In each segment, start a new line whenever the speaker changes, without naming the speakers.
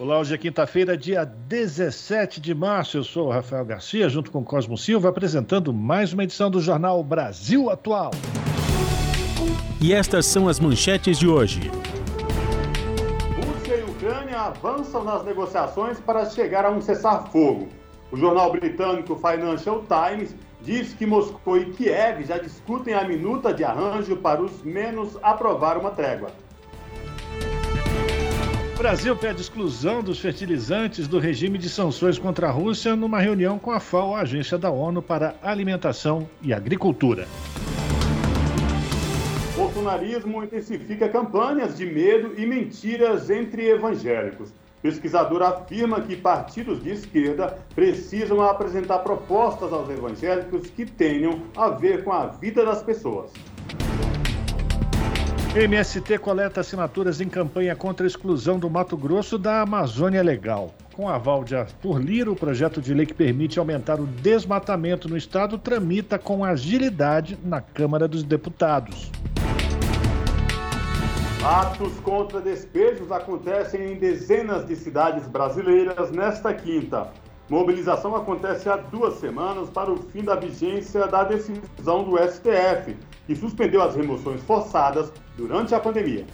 Olá, hoje é quinta-feira, dia 17 de março. Eu sou o Rafael Garcia, junto com Cosmo Silva, apresentando mais uma edição do Jornal Brasil Atual.
E estas são as manchetes de hoje.
Rússia e Ucrânia avançam nas negociações para chegar a um cessar-fogo. O jornal britânico Financial Times diz que Moscou e Kiev já discutem a minuta de arranjo para os menos aprovar uma trégua.
Brasil pede exclusão dos fertilizantes do regime de sanções contra a Rússia numa reunião com a FAO, Agência da ONU para Alimentação e Agricultura.
Bolsonarismo intensifica campanhas de medo e mentiras entre evangélicos. Pesquisador afirma que partidos de esquerda precisam apresentar propostas aos evangélicos que tenham a ver com a vida das pessoas.
MST coleta assinaturas em campanha contra a exclusão do Mato Grosso da Amazônia Legal. Com aval de Arthur Lira, o projeto de lei que permite aumentar o desmatamento no estado tramita com agilidade na Câmara dos Deputados.
Atos contra despejos acontecem em dezenas de cidades brasileiras nesta quinta. Mobilização acontece há duas semanas para o fim da vigência da decisão do STF, que suspendeu as remoções forçadas durante a pandemia.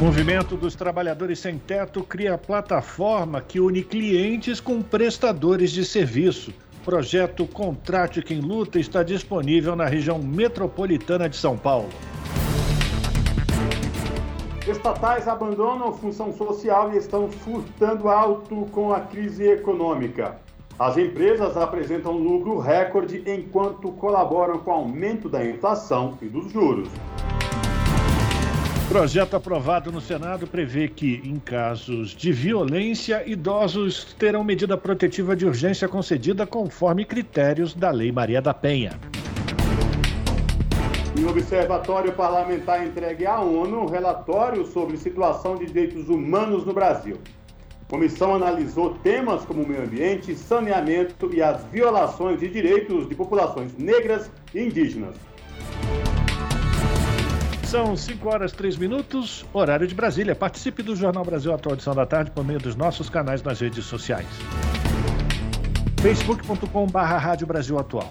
O movimento dos trabalhadores sem teto cria plataforma que une clientes com prestadores de serviço. Projeto Contrate Quem Luta está disponível na região metropolitana de São Paulo.
Estatais abandonam função social e estão furtando alto com a crise econômica. As empresas apresentam lucro recorde enquanto colaboram com o aumento da inflação e dos juros.
Projeto aprovado no Senado prevê que, em casos de violência, idosos terão medida protetiva de urgência concedida conforme critérios da Lei Maria da Penha.
E o Observatório Parlamentar entregue à ONU um relatório sobre situação de direitos humanos no Brasil. A comissão analisou temas como meio ambiente, saneamento e as violações de direitos de populações negras e indígenas.
São 5 horas 3 minutos, horário de Brasília. Participe do Jornal Brasil Atual Edição da Tarde por meio dos nossos canais nas redes sociais. facebook.com.br Rádio Brasil Atual.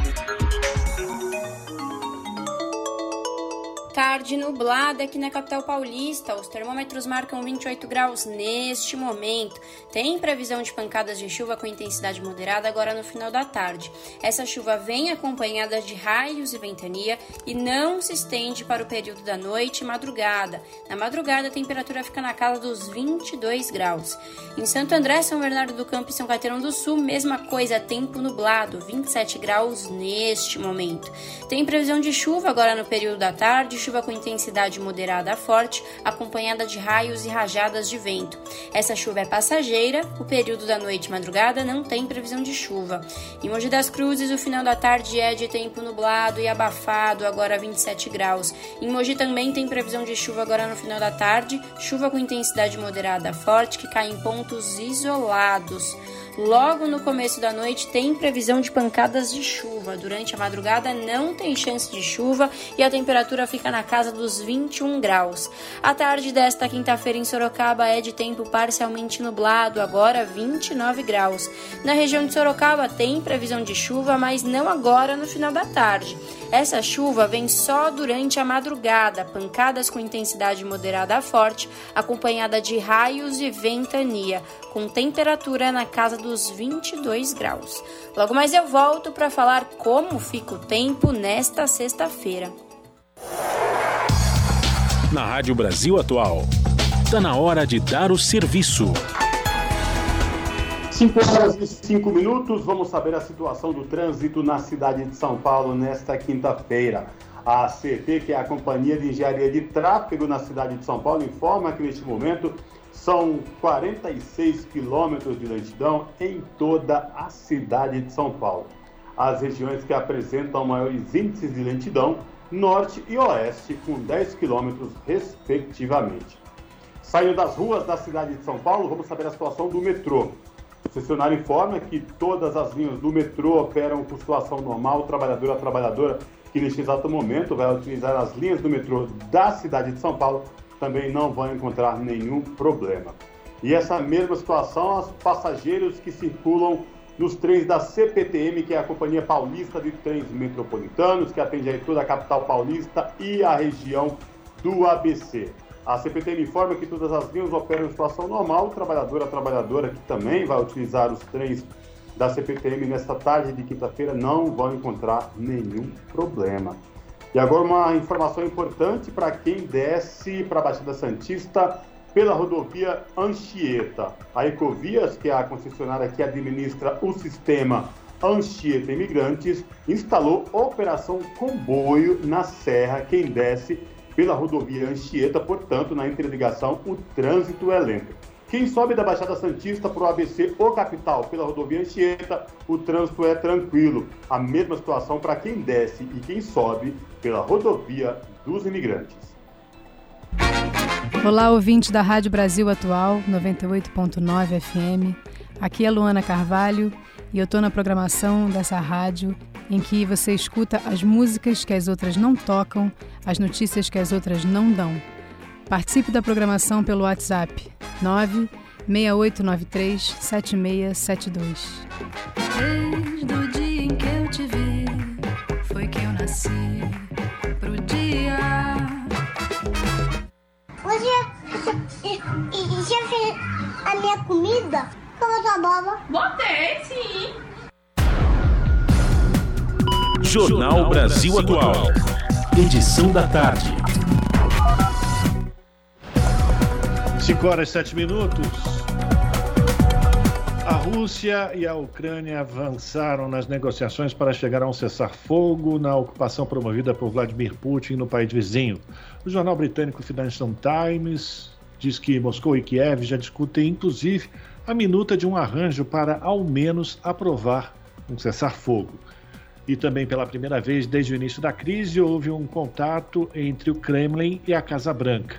Tarde nublada aqui na capital paulista. Os termômetros marcam 28 graus neste momento. Tem previsão de pancadas de chuva com intensidade moderada agora no final da tarde. Essa chuva vem acompanhada de raios e ventania e não se estende para o período da noite e madrugada. Na madrugada, a temperatura fica na casa dos 22 graus. Em Santo André, São Bernardo do Campo e São Caetano do Sul, mesma coisa, tempo nublado, 27 graus neste momento. Tem previsão de chuva agora no período da tarde chuva com intensidade moderada a forte, acompanhada de raios e rajadas de vento. Essa chuva é passageira, o período da noite e madrugada não tem previsão de chuva. Em Mogi das Cruzes, o final da tarde é de tempo nublado e abafado, agora 27 graus. Em Mogi também tem previsão de chuva agora no final da tarde, chuva com intensidade moderada a forte que cai em pontos isolados. Logo no começo da noite tem previsão de pancadas de chuva. Durante a madrugada não tem chance de chuva e a temperatura fica na casa dos 21 graus. A tarde desta quinta-feira em Sorocaba é de tempo parcialmente nublado, agora 29 graus. Na região de Sorocaba tem previsão de chuva, mas não agora no final da tarde. Essa chuva vem só durante a madrugada, pancadas com intensidade moderada a forte, acompanhada de raios e ventania, com temperatura na casa dos 22 graus. Logo mais eu volto para falar como fica o tempo nesta sexta-feira.
Na Rádio Brasil Atual, está na hora de dar o serviço.
5 horas e 5 minutos, vamos saber a situação do trânsito na cidade de São Paulo nesta quinta-feira. A CT, que é a Companhia de Engenharia de Tráfego na cidade de São Paulo, informa que neste momento são 46 quilômetros de lentidão em toda a cidade de São Paulo. As regiões que apresentam maiores índices de lentidão, norte e oeste, com 10 quilômetros respectivamente. Saindo das ruas da cidade de São Paulo, vamos saber a situação do metrô. O concessionário informa que todas as linhas do metrô operam com situação normal, trabalhador a trabalhadora que neste exato momento vai utilizar as linhas do metrô da cidade de São Paulo também não vão encontrar nenhum problema. E essa mesma situação, os passageiros que circulam nos trens da CPTM, que é a Companhia Paulista de Trens Metropolitanos, que atende aí toda a capital paulista e a região do ABC. A CPTM informa que todas as linhas operam em situação normal. O trabalhador, a trabalhadora que também vai utilizar os trens da CPTM nesta tarde de quinta-feira não vão encontrar nenhum problema. E agora uma informação importante para quem desce para a Baixada Santista pela rodovia Anchieta. A Ecovias, que é a concessionária que administra o sistema Anchieta Imigrantes, instalou Operação Comboio na Serra. Quem desce pela rodovia Anchieta, portanto, na interligação, o trânsito é lento. Quem sobe da Baixada Santista para o ABC ou capital pela rodovia Anchieta, o trânsito é tranquilo. A mesma situação para quem desce e quem sobe pela rodovia dos imigrantes.
Olá, ouvinte da Rádio Brasil Atual, 98.9 FM. Aqui é Luana Carvalho e eu estou na programação dessa rádio em que você escuta as músicas que as outras não tocam, as notícias que as outras não dão. Participe da programação pelo WhatsApp 96893 7672.
Desde o dia em que eu te vi, foi que eu nasci pro dia.
Você já fez a minha comida? Como a boba?
Botei, sim.
Jornal Brasil Atual. Edição da tarde.
5 horas e 7 minutos. A Rússia e a Ucrânia avançaram nas negociações para chegar a um cessar-fogo na ocupação promovida por Vladimir Putin no país vizinho. O jornal britânico Financial Times diz que Moscou e Kiev já discutem, inclusive, a minuta de um arranjo para, ao menos, aprovar um cessar-fogo. E também pela primeira vez desde o início da crise houve um contato entre o Kremlin e a Casa Branca.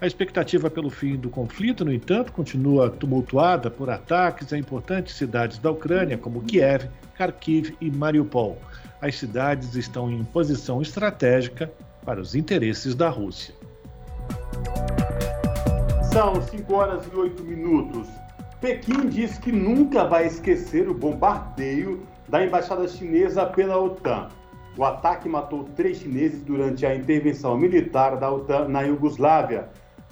A expectativa pelo fim do conflito, no entanto, continua tumultuada por ataques a importantes cidades da Ucrânia, como Kiev, Kharkiv e Mariupol. As cidades estão em posição estratégica para os interesses da Rússia.
São 5 horas e 8 minutos. Pequim diz que nunca vai esquecer o bombardeio da embaixada chinesa pela OTAN. O ataque matou três chineses durante a intervenção militar da OTAN na Iugoslávia.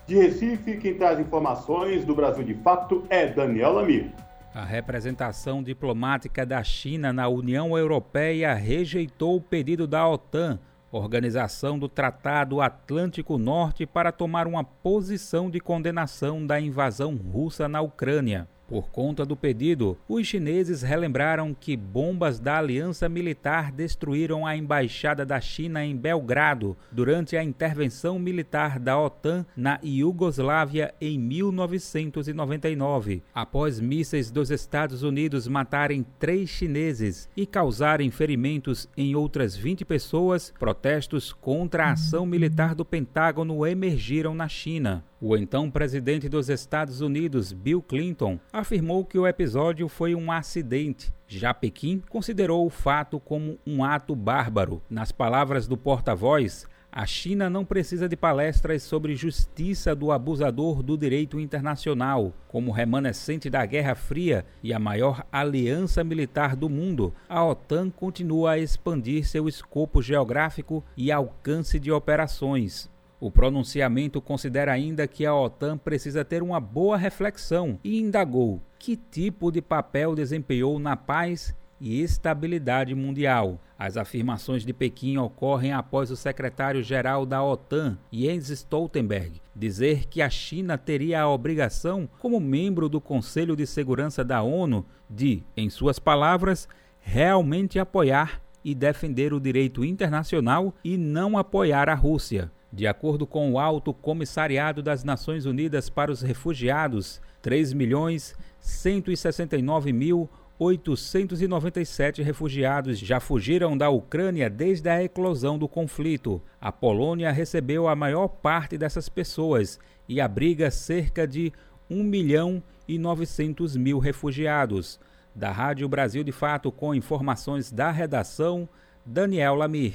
De Recife, quem traz informações do Brasil de fato é Daniel Lamir.
A representação diplomática da China na União Europeia rejeitou o pedido da OTAN, Organização do Tratado Atlântico Norte, para tomar uma posição de condenação da invasão russa na Ucrânia. Por conta do pedido, os chineses relembraram que bombas da aliança militar destruíram a embaixada da China em Belgrado durante a intervenção militar da OTAN na Iugoslávia em 1999, após mísseis dos Estados Unidos matarem três chineses e causarem ferimentos em outras 20 pessoas. Protestos contra a ação militar do Pentágono emergiram na China. O então presidente dos Estados Unidos, Bill Clinton, afirmou que o episódio foi um acidente. Já Pequim considerou o fato como um ato bárbaro. Nas palavras do porta-voz, A China não precisa de palestras sobre justiça do abusador do direito internacional. Como remanescente da Guerra Fria e a maior aliança militar do mundo, a OTAN continua a expandir seu escopo geográfico e alcance de operações. O pronunciamento considera ainda que a OTAN precisa ter uma boa reflexão e indagou que tipo de papel desempenhou na paz e estabilidade mundial. As afirmações de Pequim ocorrem após o secretário-geral da OTAN, Jens Stoltenberg, dizer que a China teria a obrigação, como membro do Conselho de Segurança da ONU, de, em suas palavras, realmente apoiar e defender o direito internacional e não apoiar a Rússia. De acordo com o Alto Comissariado das Nações Unidas para os Refugiados, 3 milhões 169 mil 897 refugiados já fugiram da Ucrânia desde a eclosão do conflito. A Polônia recebeu a maior parte dessas pessoas e abriga cerca de 1 milhão e 900 mil refugiados. Da Rádio Brasil de Fato, com informações da redação, Daniel Lamir.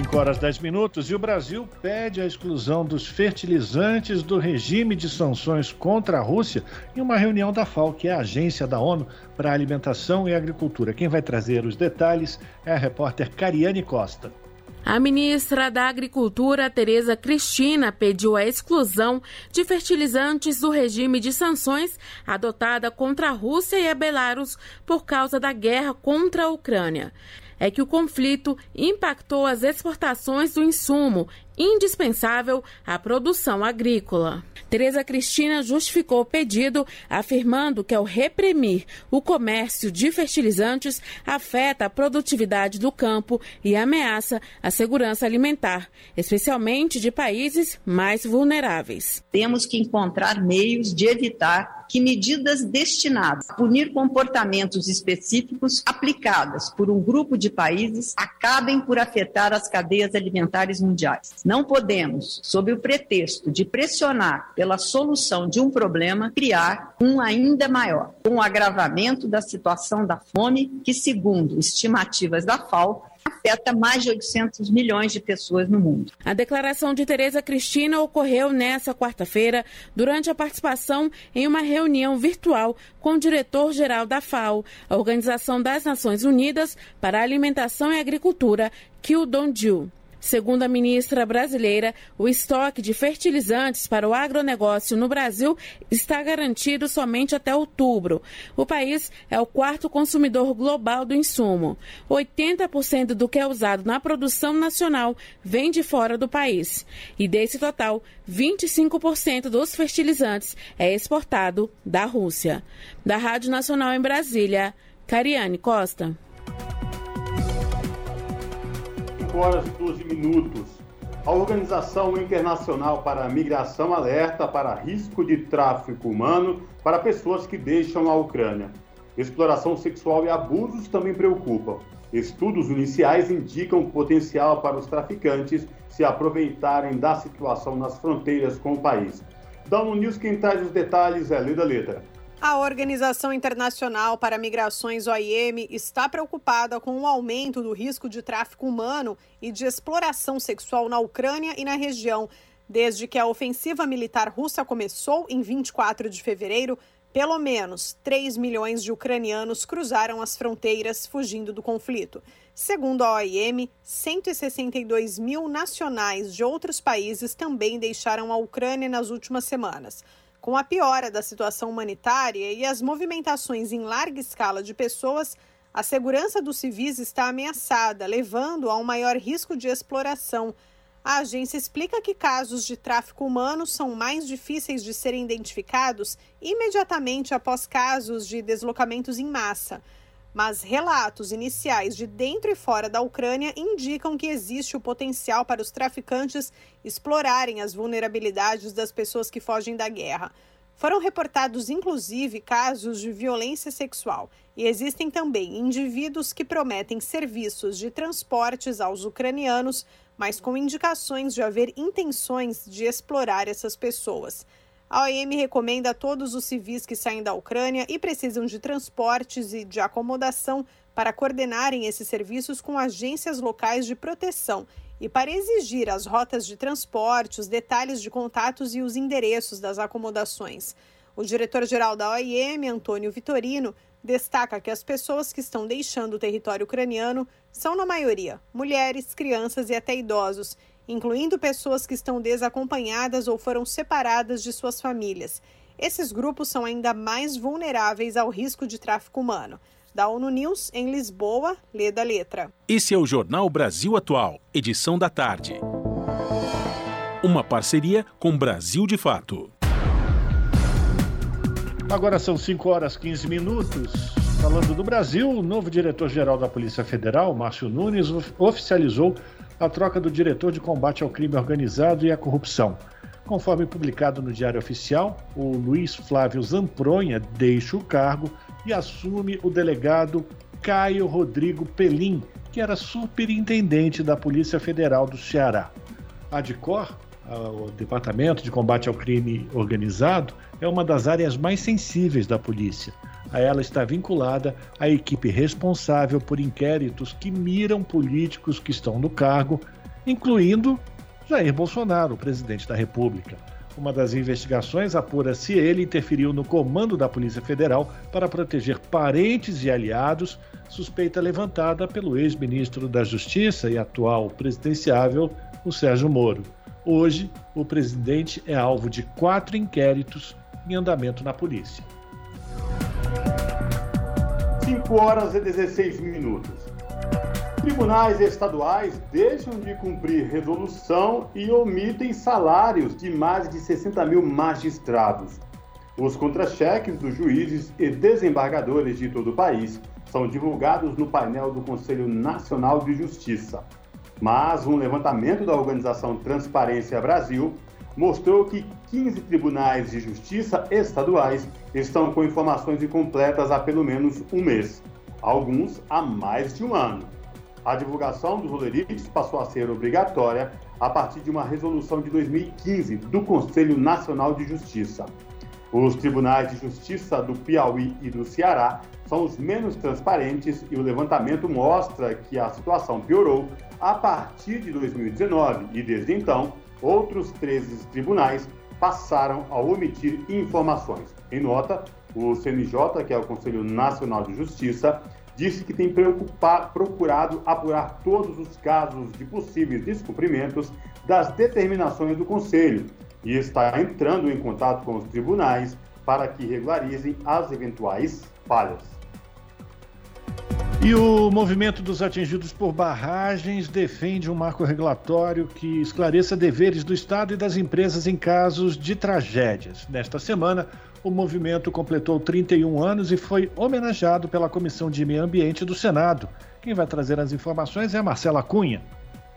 5 horas 10 minutos e o Brasil pede a exclusão dos fertilizantes do regime de sanções contra a Rússia em uma reunião da FAO, que é a agência da ONU para Alimentação e Agricultura. Quem vai trazer os detalhes é a repórter Cariane Costa.
A ministra da Agricultura, Tereza Cristina, pediu a exclusão de fertilizantes do regime de sanções adotada contra a Rússia e a Belarus por causa da guerra contra a Ucrânia é que o conflito impactou as exportações do insumo indispensável à produção agrícola. Tereza Cristina justificou o pedido, afirmando que ao reprimir o comércio de fertilizantes afeta a produtividade do campo e ameaça a segurança alimentar, especialmente de países mais vulneráveis.
Temos que encontrar meios de evitar que medidas destinadas a punir comportamentos específicos aplicadas por um grupo de países acabem por afetar as cadeias alimentares mundiais. Não podemos, sob o pretexto de pressionar pela solução de um problema, criar um ainda maior, com o agravamento da situação da fome, que, segundo estimativas da FAO, afeta mais de 800 milhões de pessoas no mundo.
A declaração de Tereza Cristina ocorreu nesta quarta-feira, durante a participação em uma reunião virtual com o diretor-geral da FAO, a Organização das Nações Unidas para a Alimentação e Agricultura, Kiu Dong-ju. Segundo a ministra brasileira, o estoque de fertilizantes para o agronegócio no Brasil está garantido somente até outubro. O país é o quarto consumidor global do insumo. 80% do que é usado na produção nacional vem de fora do país. E desse total, 25% dos fertilizantes é exportado da Rússia. Da Rádio Nacional em Brasília, Cariane Costa.
5 horas e 12 minutos. A Organização Internacional para a Migração alerta para risco de tráfico humano para pessoas que deixam a Ucrânia. Exploração sexual e abusos também preocupam. Estudos iniciais indicam potencial para os traficantes se aproveitarem da situação nas fronteiras com o país. Da News, quem traz os detalhes é Lida Letra.
A Organização Internacional para Migrações OIM está preocupada com o aumento do risco de tráfico humano e de exploração sexual na Ucrânia e na região. Desde que a ofensiva militar russa começou em 24 de fevereiro, pelo menos 3 milhões de ucranianos cruzaram as fronteiras fugindo do conflito. Segundo a OIM, 162 mil nacionais de outros países também deixaram a Ucrânia nas últimas semanas. Com a piora da situação humanitária e as movimentações em larga escala de pessoas, a segurança dos civis está ameaçada, levando a um maior risco de exploração. A agência explica que casos de tráfico humano são mais difíceis de serem identificados imediatamente após casos de deslocamentos em massa mas relatos iniciais de dentro e fora da Ucrânia indicam que existe o potencial para os traficantes explorarem as vulnerabilidades das pessoas que fogem da guerra. Foram reportados, inclusive, casos de violência sexual e existem também indivíduos que prometem serviços de transportes aos ucranianos, mas com indicações de haver intenções de explorar essas pessoas. A OIM recomenda a todos os civis que saem da Ucrânia e precisam de transportes e de acomodação para coordenarem esses serviços com agências locais de proteção e para exigir as rotas de transporte, os detalhes de contatos e os endereços das acomodações. O diretor-geral da OIM, Antônio Vitorino, destaca que as pessoas que estão deixando o território ucraniano são, na maioria, mulheres, crianças e até idosos, incluindo pessoas que estão desacompanhadas ou foram separadas de suas famílias. Esses grupos são ainda mais vulneráveis ao risco de tráfico humano. Da ONU News, em Lisboa, lê da letra.
Esse é o Jornal Brasil Atual, edição da tarde. Uma parceria com Brasil de Fato.
Agora são 5 horas 15 minutos. Falando do Brasil, o novo diretor-geral da Polícia Federal, Márcio Nunes, oficializou a troca do diretor de combate ao crime organizado e à corrupção. Conforme publicado no Diário Oficial, o Luiz Flávio Zampronha deixa o cargo e assume o delegado Caio Rodrigo Pelim, que era superintendente da Polícia Federal do Ceará. A DICOR, o Departamento de Combate ao Crime Organizado, é uma das áreas mais sensíveis da polícia. A ela está vinculada a equipe responsável por inquéritos que miram políticos que estão no cargo, incluindo Jair Bolsonaro, presidente da República. Uma das investigações apura se ele interferiu no comando da Polícia Federal para proteger parentes e aliados, suspeita levantada pelo ex-ministro da Justiça e atual presidenciável, o Sérgio Moro. Hoje, o presidente é alvo de quatro inquéritos em andamento na polícia.
5 horas e 16 minutos. Tribunais estaduais deixam de cumprir resolução e omitem salários de mais de 60 mil magistrados. Os contra-cheques dos juízes e desembargadores de todo o país são divulgados no painel do Conselho Nacional de Justiça. Mas um levantamento da organização Transparência Brasil mostrou que 15 tribunais de justiça estaduais estão com informações incompletas há pelo menos um mês, alguns há mais de um ano. A divulgação dos rolerites passou a ser obrigatória a partir de uma resolução de 2015 do Conselho Nacional de Justiça. Os tribunais de justiça do Piauí e do Ceará são os menos transparentes e o levantamento mostra que a situação piorou a partir de 2019 e desde então outros 13 tribunais passaram a omitir informações. Em nota, o CNJ, que é o Conselho Nacional de Justiça, disse que tem procurado apurar todos os casos de possíveis descumprimentos das determinações do Conselho e está entrando em contato com os tribunais para que regularizem as eventuais falhas.
E o movimento dos atingidos por barragens defende um marco regulatório que esclareça deveres do Estado e das empresas em casos de tragédias. Nesta semana, o movimento completou 31 anos e foi homenageado pela Comissão de Meio Ambiente do Senado. Quem vai trazer as informações é a Marcela Cunha.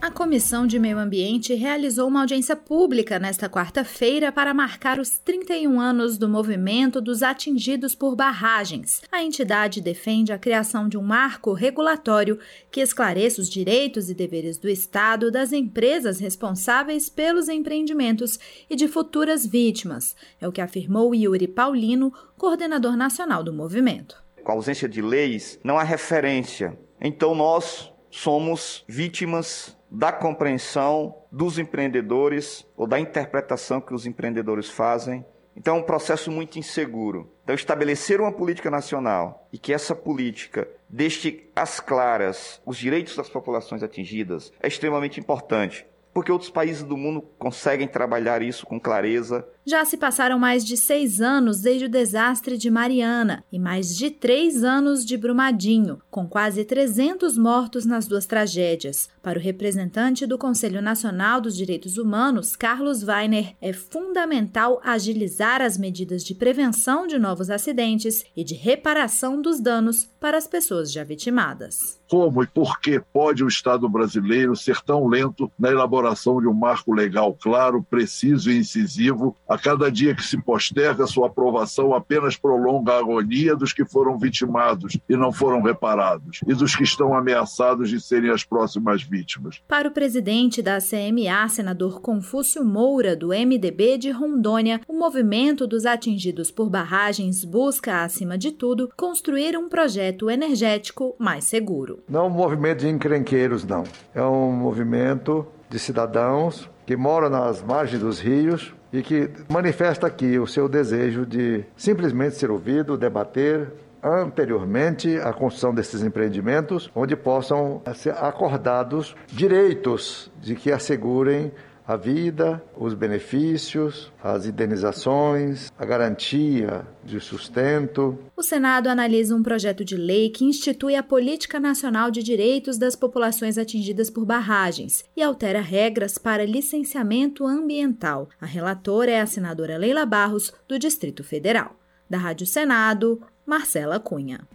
A Comissão de Meio Ambiente realizou uma audiência pública nesta quarta-feira para marcar os 31 anos do movimento dos atingidos por barragens. A entidade defende a criação de um marco regulatório que esclareça os direitos e deveres do Estado, das empresas responsáveis pelos empreendimentos e de futuras vítimas. É o que afirmou Yuri Paulino, coordenador nacional do movimento.
Com a ausência de leis, não há referência. Então nós somos vítimas da compreensão dos empreendedores ou da interpretação que os empreendedores fazem. Então é um processo muito inseguro. Então, estabelecer uma política nacional e que essa política deixe às claras os direitos das populações atingidas é extremamente importante porque outros países do mundo conseguem trabalhar isso com clareza.
Já se passaram mais de seis anos desde o desastre de Mariana e mais de três anos de Brumadinho, com quase 300 mortos nas duas tragédias. Para o representante do Conselho Nacional dos Direitos Humanos, Carlos Weiner, é fundamental agilizar as medidas de prevenção de novos acidentes e de reparação dos danos para as pessoas já vitimadas.
Como e por que pode o Estado brasileiro ser tão lento na elaboração de um marco legal claro, preciso e incisivo A cada dia que se posterga sua aprovação, apenas prolonga a agonia dos que foram vitimados e não foram reparados, e dos que estão ameaçados de serem as próximas vítimas.
Para o presidente da CMA, senador Confúcio Moura, do MDB de Rondônia, o movimento dos atingidos por barragens busca, acima de tudo, construir um projeto energético mais seguro.
Não é um movimento de encrenqueiros, não. É um movimento de cidadãos que moram nas margens dos rios e que manifesta aqui o seu desejo de simplesmente ser ouvido, debater, anteriormente à construção desses empreendimentos, onde possam ser acordados direitos de que assegurem a vida, os benefícios, as indenizações, a garantia de sustento.
O Senado analisa um projeto de lei que institui a Política Nacional de Direitos das Populações Atingidas por Barragens e altera regras para licenciamento ambiental. A relatora é a senadora Leila Barros, do Distrito Federal. Da Rádio Senado, Marcela Cunha.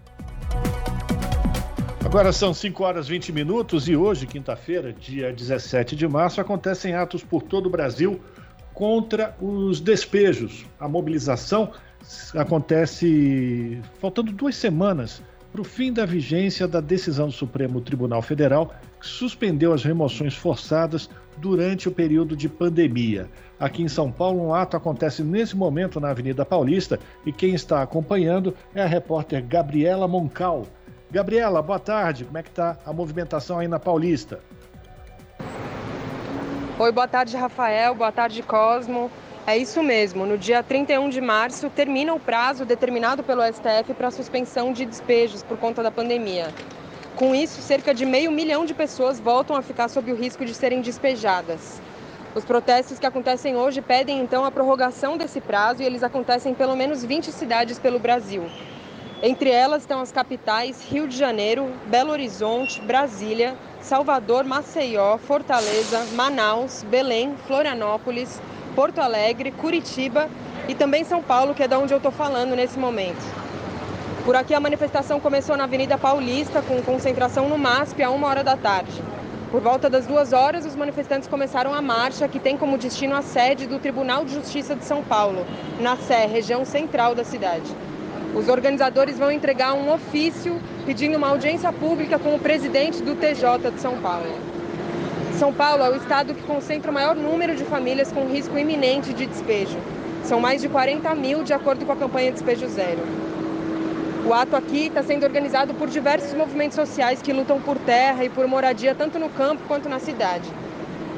Agora são 5 horas e 20 minutos e hoje, quinta-feira, dia 17 de março, acontecem atos por todo o Brasil contra os despejos. A mobilização acontece faltando duas semanas para o fim da vigência da decisão do Supremo Tribunal Federal que suspendeu as remoções forçadas durante o período de pandemia. Aqui em São Paulo, um ato acontece nesse momento na Avenida Paulista e quem está acompanhando é a repórter Gabriela Moncal. Gabriela, boa tarde. Como é que está a movimentação aí na Paulista?
Oi, boa tarde, Rafael. Boa tarde, Cosmo. É isso mesmo. No dia 31 de março termina o prazo determinado pelo STF para a suspensão de despejos por conta da pandemia. Com isso, cerca de meio milhão de pessoas voltam a ficar sob o risco de serem despejadas. Os protestos que acontecem hoje pedem então a prorrogação desse prazo e eles acontecem em pelo menos 20 cidades pelo Brasil. Entre elas estão as capitais Rio de Janeiro, Belo Horizonte, Brasília, Salvador, Maceió, Fortaleza, Manaus, Belém, Florianópolis, Porto Alegre, Curitiba e também São Paulo, que é de onde eu estou falando nesse momento. Por aqui a manifestação começou na Avenida Paulista, com concentração no MASP a uma hora da tarde. Por volta das duas horas, os manifestantes começaram a marcha, que tem como destino a sede do Tribunal de Justiça de São Paulo, na Sé, região central da cidade. Os organizadores vão entregar um ofício pedindo uma audiência pública com o presidente do TJ de São Paulo. São Paulo é o estado que concentra o maior número de famílias com risco iminente de despejo. São mais de 40 mil, de acordo com a campanha Despejo Zero. O ato aqui está sendo organizado por diversos movimentos sociais que lutam por terra e por moradia tanto no campo quanto na cidade.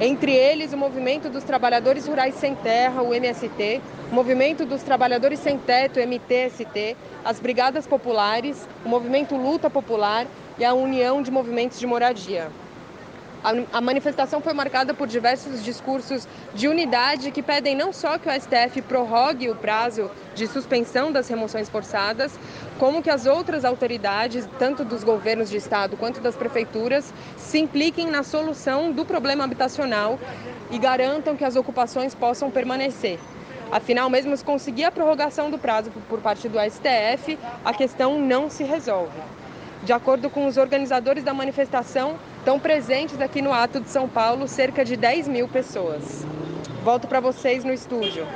Entre eles, o Movimento dos Trabalhadores Rurais Sem Terra, o MST, o Movimento dos Trabalhadores Sem Teto, MTST, as Brigadas Populares, o Movimento Luta Popular e a União de Movimentos de Moradia. A manifestação foi marcada por diversos discursos de unidade que pedem não só que o STF prorrogue o prazo de suspensão das remoções forçadas, como que as outras autoridades, tanto dos governos de estado quanto das prefeituras, se impliquem na solução do problema habitacional e garantam que as ocupações possam permanecer. Afinal, mesmo se conseguir a prorrogação do prazo por parte do STF, a questão não se resolve. De acordo com os organizadores da manifestação, estão presentes aqui no ato de São Paulo cerca de 10 mil pessoas. Volto para vocês no estúdio.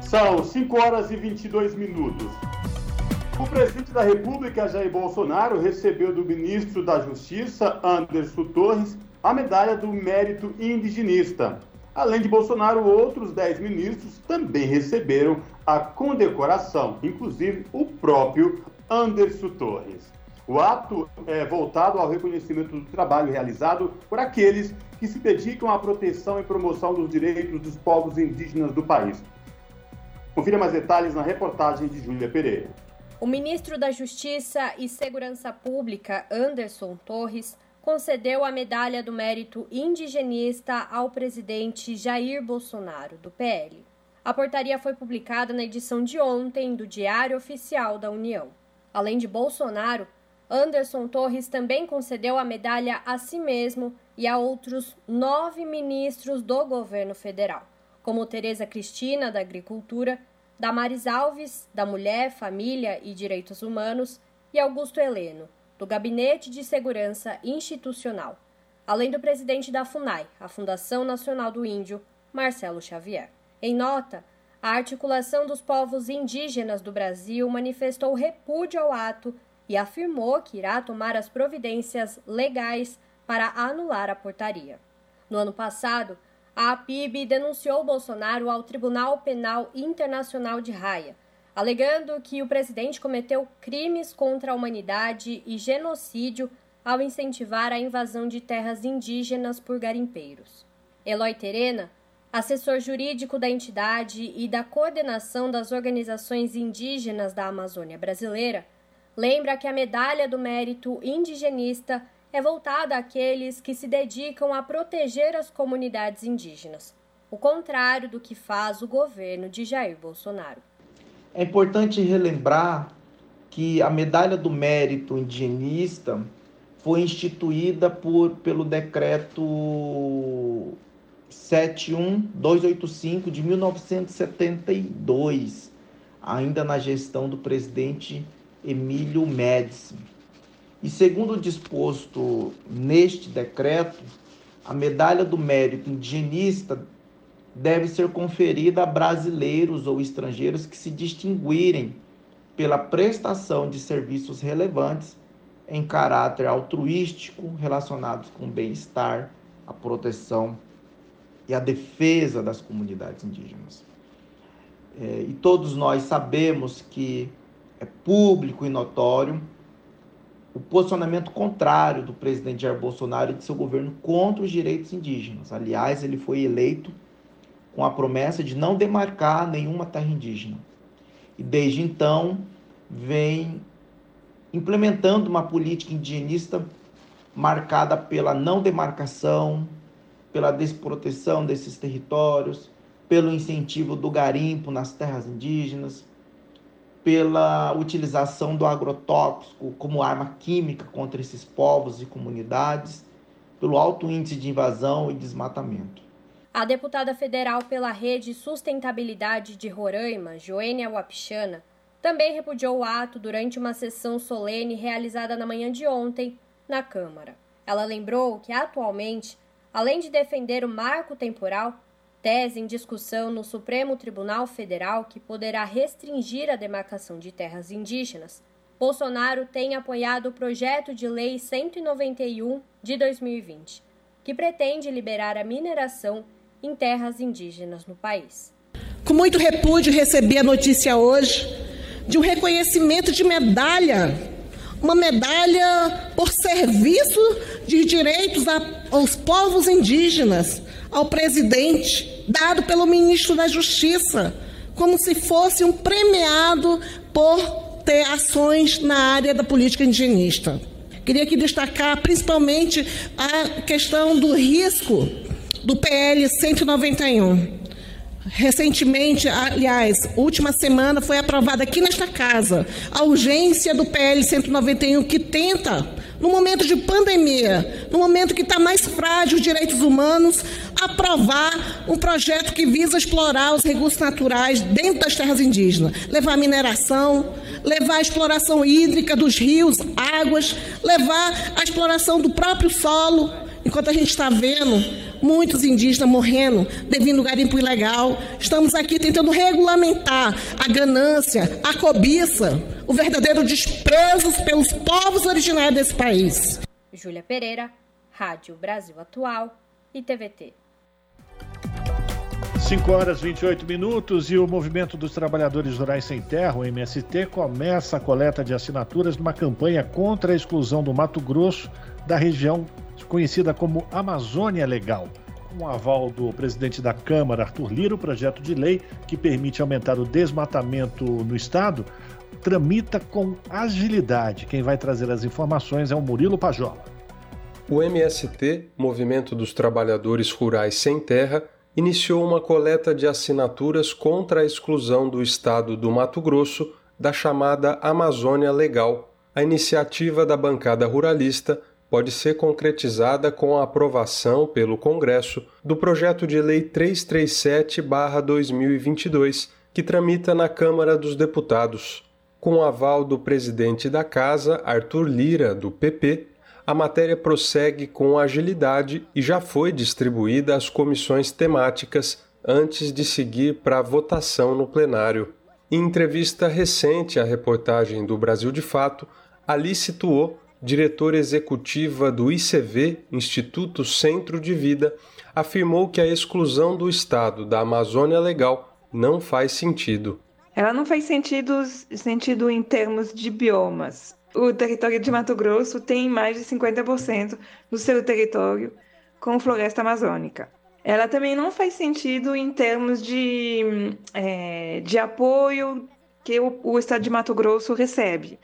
São 5 horas e 22 minutos. O presidente da República, Jair Bolsonaro, recebeu do ministro da Justiça, Anderson Torres, a medalha do mérito indigenista. Além de Bolsonaro, outros 10 ministros também receberam a condecoração, inclusive o próprio Anderson Torres. O ato é voltado ao reconhecimento do trabalho realizado por aqueles que se dedicam à proteção e promoção dos direitos dos povos indígenas do país. Confira mais detalhes na reportagem de Júlia Pereira.
O ministro da Justiça e Segurança Pública, Anderson Torres, concedeu a medalha do mérito indigenista ao presidente Jair Bolsonaro, do PL. A portaria foi publicada na edição de ontem do Diário Oficial da União. Além de Bolsonaro, Anderson Torres também concedeu a medalha a si mesmo e a outros nove ministros do governo federal, como Tereza Cristina, da Agricultura, Damares Alves, da Mulher, Família e Direitos Humanos, e Augusto Heleno, do Gabinete de Segurança Institucional.
além do presidente da FUNAI, a Fundação Nacional do Índio, Marcelo Xavier. Em nota, a articulação dos povos indígenas do Brasil manifestou repúdio ao ato e afirmou que irá tomar as providências legais para anular a portaria. No ano passado, a APIB denunciou Bolsonaro ao Tribunal Penal Internacional de Haia, alegando que o presidente cometeu crimes contra a humanidade e genocídio ao incentivar a invasão de terras indígenas por garimpeiros. Eloy Terena assessor jurídico da entidade e da coordenação das organizações indígenas da Amazônia Brasileira, lembra que a medalha do mérito indigenista é voltada àqueles que se dedicam a proteger as comunidades indígenas, o contrário do que faz o governo de Jair Bolsonaro.
É importante relembrar que a medalha do mérito indigenista foi instituída por, pelo decreto 71285 de 1972, ainda na gestão do presidente Emílio Médici. E segundo o disposto neste decreto, a medalha do mérito indigenista deve ser conferida a brasileiros ou estrangeiros que se distinguirem pela prestação de serviços relevantes em caráter altruístico relacionados com o bem-estar, a proteção e a defesa das comunidades indígenas. É, e todos nós sabemos que é público e notório o posicionamento contrário do presidente Jair Bolsonaro e de seu governo contra os direitos indígenas. Aliás, ele foi eleito com a promessa de não demarcar nenhuma terra indígena. E desde então vem implementando uma política indigenista marcada pela não demarcação, pela desproteção desses territórios, pelo incentivo do garimpo nas terras indígenas, pela utilização do agrotóxico como arma química contra esses povos e comunidades, pelo alto índice de invasão e desmatamento.
A deputada federal pela Rede Sustentabilidade de Roraima, Joênia Wapichana, também repudiou o ato durante uma sessão solene realizada na manhã de ontem na Câmara. Ela lembrou que, atualmente, além de defender o marco temporal, tese em discussão no Supremo Tribunal Federal que poderá restringir a demarcação de terras indígenas, Bolsonaro tem apoiado o projeto de lei 191 de 2020, que pretende liberar a mineração em terras indígenas no país.
Com muito repúdio, recebi a notícia hoje de um reconhecimento de medalha uma medalha por serviço de direitos aos povos indígenas, ao presidente, dado pelo ministro da Justiça, como se fosse um premiado por ter ações na área da política indigenista. Queria aqui destacar principalmente a questão do risco do PL 191 Recentemente, aliás, última semana foi aprovada aqui nesta casa a urgência do PL 191 que tenta, no momento de pandemia, no momento que está mais frágil os direitos humanos, aprovar um projeto que visa explorar os recursos naturais dentro das terras indígenas, levar mineração, levar a exploração hídrica dos rios, águas, levar a exploração do próprio solo, enquanto a gente está vendo muitos indígenas morrendo devido ao garimpo ilegal. Estamos aqui tentando regulamentar a ganância, a cobiça, o verdadeiro desprezo pelos povos originários desse país.
Júlia Pereira, Rádio Brasil Atual e TVT.
5 horas 28 minutos e o Movimento dos Trabalhadores Rurais Sem Terra, o MST, começa a coleta de assinaturas numa campanha contra a exclusão do Mato Grosso da região conhecida como Amazônia Legal. Com o aval do presidente da Câmara, Arthur Lira, o projeto de lei que permite aumentar o desmatamento no estado tramita com agilidade. Quem vai trazer as informações é o Murilo Pajola.
O MST, Movimento dos Trabalhadores Rurais Sem Terra, iniciou uma coleta de assinaturas contra a exclusão do estado do Mato Grosso da chamada Amazônia Legal. A iniciativa da bancada ruralista pode ser concretizada com a aprovação pelo Congresso do projeto de lei 337/2022, que tramita na Câmara dos Deputados. Com o aval do presidente da Casa, Arthur Lira, do PP, a matéria prossegue com agilidade e já foi distribuída às comissões temáticas antes de seguir para a votação no plenário. Em entrevista recente à reportagem do Brasil de Fato, Ali situou, diretora executiva do ICV, Instituto Centro de Vida, afirmou que a exclusão do Estado da Amazônia Legal não faz sentido.
Ela não faz sentido, sentido em termos de biomas. O território de Mato Grosso tem mais de 50% do seu território com floresta amazônica. Ela também não faz sentido em termos de, é, de apoio que o, o Estado de Mato Grosso recebe.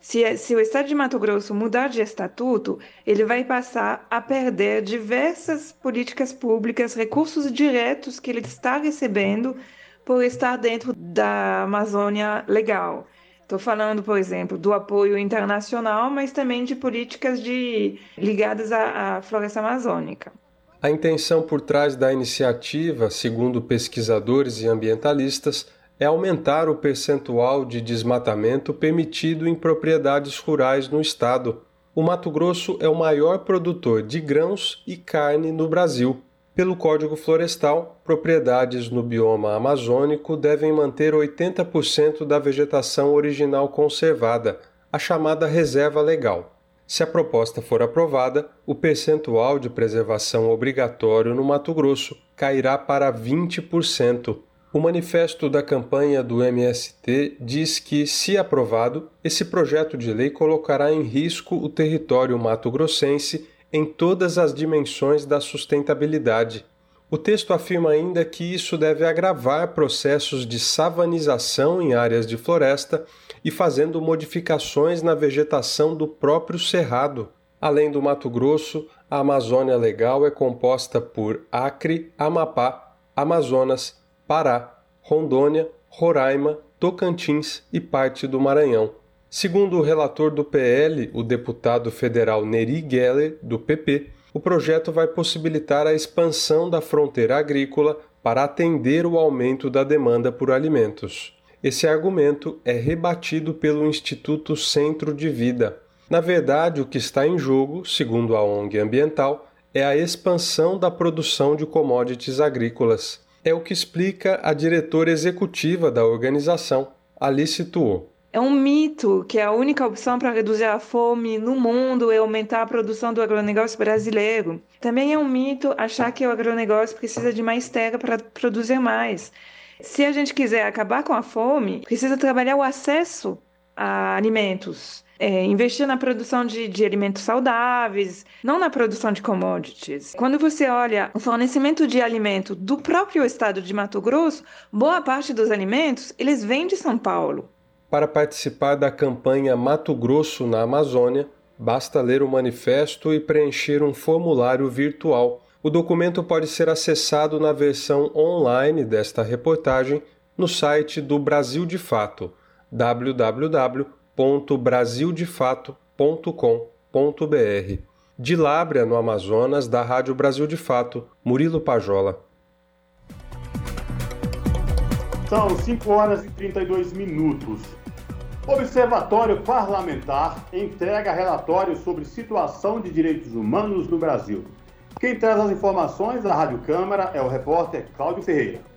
Se, se, o Estado de Mato Grosso mudar de estatuto, ele vai passar a perder diversas políticas públicas, recursos diretos que ele está recebendo por estar dentro da Amazônia legal. Estou falando, por exemplo, do apoio internacional, mas também de políticas de, ligadas à, à floresta amazônica.
A intenção por trás da iniciativa, segundo pesquisadores e ambientalistas, é aumentar o percentual de desmatamento permitido em propriedades rurais no estado. O Mato Grosso é o maior produtor de grãos e carne no Brasil. Pelo Código Florestal, propriedades no bioma amazônico devem manter 80% da vegetação original conservada, a chamada reserva legal. Se a proposta for aprovada, o percentual de preservação obrigatório no Mato Grosso cairá para 20%. O manifesto da campanha do MST diz que, se aprovado, esse projeto de lei colocará em risco o território mato-grossense em todas as dimensões da sustentabilidade. O texto afirma ainda que isso deve agravar processos de savanização em áreas de floresta e fazendo modificações na vegetação do próprio cerrado. Além do Mato Grosso, a Amazônia Legal é composta por Acre, Amapá, Amazonas, Pará, Rondônia, Roraima, Tocantins e parte do Maranhão. Segundo o relator do PL, o deputado federal Neri Geller, do PP, o projeto vai possibilitar a expansão da fronteira agrícola para atender o aumento da demanda por alimentos. Esse argumento é rebatido pelo Instituto Centro de Vida. Na verdade, o que está em jogo, segundo a ONG ambiental, é a expansão da produção de commodities agrícolas é o que explica a diretora executiva da organização, Alice Tuo.
É um mito que a única opção para reduzir a fome no mundo é aumentar a produção do agronegócio brasileiro. Também é um mito achar que o agronegócio precisa de mais terra para produzir mais. Se a gente quiser acabar com a fome, precisa trabalhar o acesso a alimentos é, investir na produção de, de alimentos saudáveis, não na produção de commodities. Quando você olha o fornecimento de alimento do próprio estado de Mato Grosso, boa parte dos alimentos eles vêm de São Paulo.
Para participar da campanha Mato Grosso na Amazônia, basta ler o manifesto e preencher um formulário virtual. O documento pode ser acessado na versão online desta reportagem no site do Brasil de Fato, www www.brasildefato.com.br. De Lábrea, no Amazonas, da Rádio Brasil de Fato, Murilo Pajola.
São 5 horas e 32 minutos. Observatório Parlamentar entrega relatório sobre situação de direitos humanos no Brasil. Quem traz as informações da Rádio Câmara é o repórter Cláudio Ferreira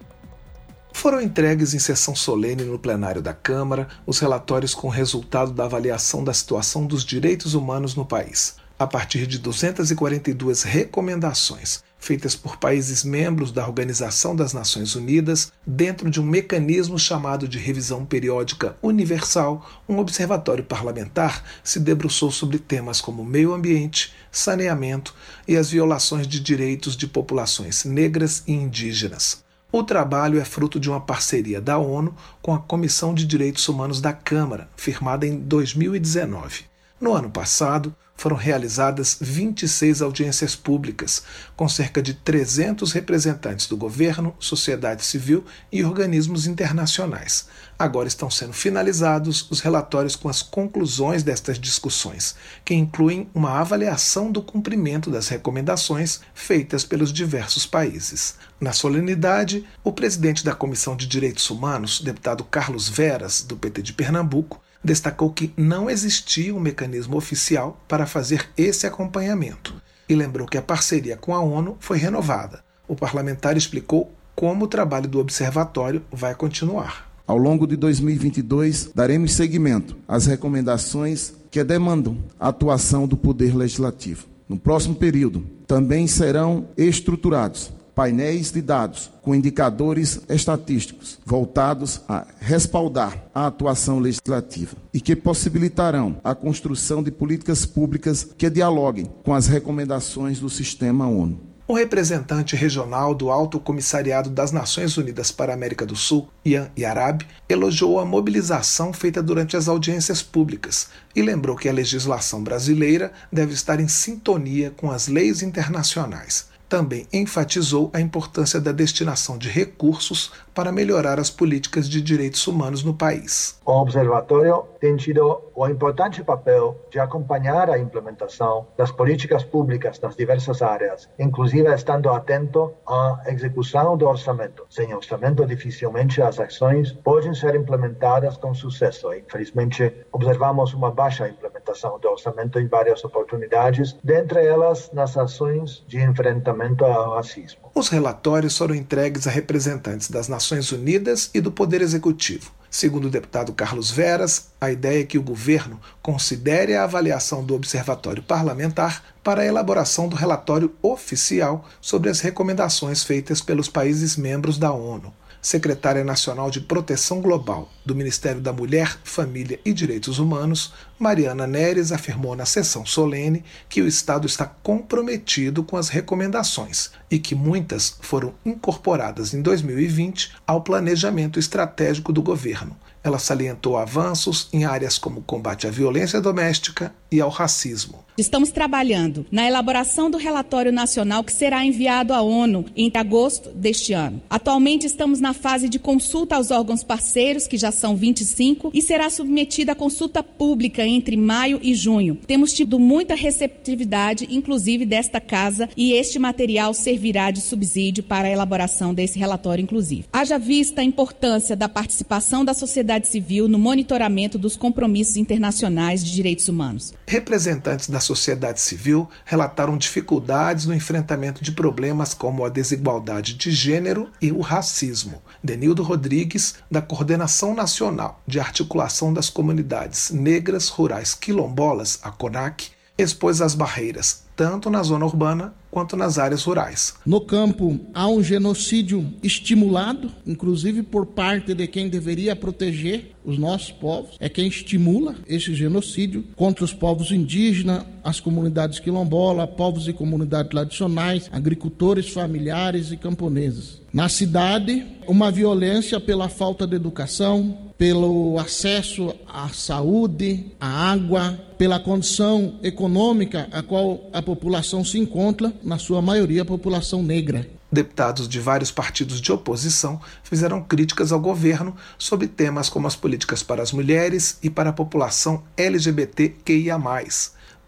foram entregues em sessão solene no plenário da Câmara os relatórios com resultado da avaliação da situação dos direitos humanos no país, a partir de 242 recomendações feitas por países membros da Organização das Nações Unidas, dentro de um mecanismo chamado de Revisão Periódica Universal, um observatório parlamentar se debruçou sobre temas como meio ambiente, saneamento e as violações de direitos de populações negras e indígenas. O trabalho é fruto de uma parceria da ONU com a Comissão de Direitos Humanos da Câmara, firmada em 2019. No ano passado, foram realizadas 26 audiências públicas, com cerca de 300 representantes do governo, sociedade civil e organismos internacionais. Agora estão sendo finalizados os relatórios com as conclusões destas discussões, que incluem uma avaliação do cumprimento das recomendações feitas pelos diversos países. Na solenidade, o presidente da Comissão de Direitos Humanos, deputado Carlos Veras, do PT de Pernambuco, destacou que não existia um mecanismo oficial para fazer esse acompanhamento e lembrou que a parceria com a ONU foi renovada. O parlamentar explicou como o trabalho do observatório vai continuar.
Ao longo de 2022, daremos seguimento às recomendações que demandam a atuação do Poder Legislativo. No próximo período, também serão estruturados painéis de dados com indicadores estatísticos voltados a respaldar a atuação legislativa e que possibilitarão a construção de políticas públicas que dialoguem com as recomendações do sistema ONU.
O representante regional do Alto Comissariado das Nações Unidas para a América do Sul, Ian Yarab, elogiou a mobilização feita durante as audiências públicas e lembrou que a legislação brasileira deve estar em sintonia com as leis internacionais também enfatizou a importância da destinação de recursos para melhorar as políticas de direitos humanos no país.
O Observatório tem tido o importante papel de acompanhar a implementação das políticas públicas nas diversas áreas, inclusive estando atento à execução do orçamento. Sem orçamento, dificilmente as ações podem ser implementadas com sucesso. Infelizmente, observamos uma baixa implementação do orçamento em várias oportunidades, dentre elas nas ações de enfrentamento ao racismo.
Os relatórios foram entregues a representantes das Nações Unidas e do Poder Executivo. Segundo o deputado Carlos Veras, a ideia é que o governo considere a avaliação do Observatório Parlamentar para a elaboração do relatório oficial sobre as recomendações feitas pelos países membros da ONU secretária nacional de Proteção Global do Ministério da Mulher, Família e Direitos Humanos, Mariana Neres afirmou na sessão solene que o Estado está comprometido com as recomendações e que muitas foram incorporadas em 2020 ao planejamento estratégico do governo. Ela salientou avanços em áreas como combate à violência doméstica e ao racismo.
Estamos trabalhando na elaboração do relatório nacional que será enviado à ONU em agosto deste ano. Atualmente estamos na fase de consulta aos órgãos parceiros, que já são 25, e será submetida a consulta pública entre maio e junho. Temos tido muita receptividade, inclusive desta casa, e este material servirá de subsídio para a elaboração desse relatório, inclusive. Haja vista a importância da participação da sociedade civil no monitoramento dos compromissos internacionais de direitos humanos.
Representantes da sociedade civil relataram dificuldades no enfrentamento de problemas como a desigualdade de gênero e o racismo. Denildo Rodrigues, da Coordenação Nacional de Articulação das Comunidades Negras Rurais Quilombolas, a CONAC, expôs as barreiras tanto na zona urbana quanto nas áreas rurais.
No campo, há um genocídio estimulado, inclusive por parte de quem deveria proteger os nossos povos, é quem estimula esse genocídio contra os povos indígenas, as comunidades quilombolas, povos e comunidades tradicionais, agricultores familiares e camponeses. Na cidade, uma violência pela falta de educação, pelo acesso à saúde, à água, pela condição econômica a qual a população se encontra, na sua maioria a população negra.
Deputados de vários partidos de oposição fizeram críticas ao governo sobre temas como as políticas para as mulheres e para a população LGBTQIA.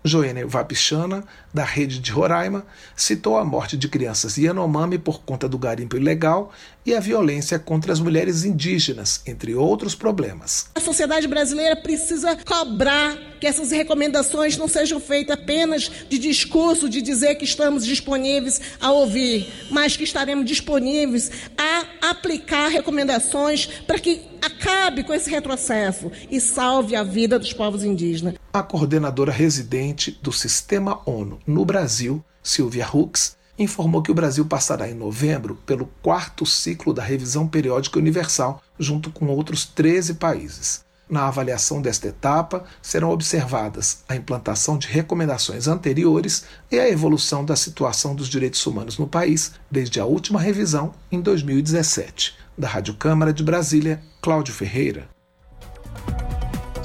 Joênia Vapichana, da rede de Roraima, citou a morte de crianças Yanomami por conta do garimpo ilegal e a violência contra as mulheres indígenas, entre outros problemas.
A sociedade brasileira precisa cobrar que essas recomendações não sejam feitas apenas de discurso, de dizer que estamos disponíveis a ouvir, mas que estaremos disponíveis a aplicar recomendações para que acabe com esse retrocesso e salve a vida dos povos indígenas.
A coordenadora residente do Sistema ONU no Brasil, Silvia Hux, informou que o Brasil passará em novembro pelo quarto ciclo da revisão periódica universal, junto com outros 13 países. Na avaliação desta etapa, serão observadas a implantação de recomendações anteriores e a evolução da situação dos direitos humanos no país desde a última revisão em 2017. Da Rádio Câmara de Brasília, Cláudio Ferreira.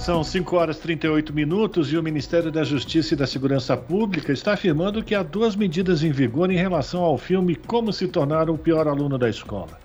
São 5 horas e 38 minutos e o Ministério da Justiça e da Segurança Pública está afirmando que há duas medidas em vigor em relação ao filme Como se tornar o pior aluno da escola.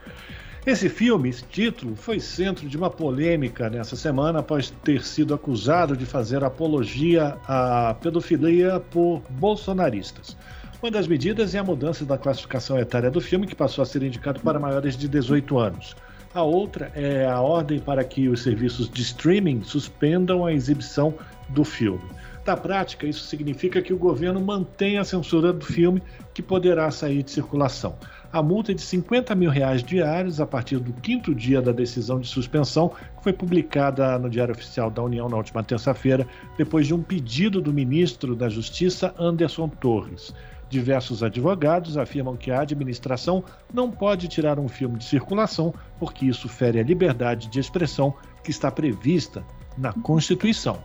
Esse filme, esse título, foi centro de uma polêmica nessa semana após ter sido acusado de fazer apologia à pedofilia por bolsonaristas. Uma das medidas é a mudança da classificação etária do filme, que passou a ser indicado para maiores de 18 anos. A outra é a ordem para que os serviços de streaming suspendam a exibição do filme. Na prática, isso significa que o governo mantém a censura do filme, que poderá sair de circulação. A multa é de 50 mil reais diários a partir do quinto dia da decisão de suspensão, que foi publicada no Diário Oficial da União na última terça-feira, depois de um pedido do ministro da Justiça, Anderson Torres. Diversos advogados afirmam que a administração não pode tirar um filme de circulação porque isso fere a liberdade de expressão que está prevista na Constituição.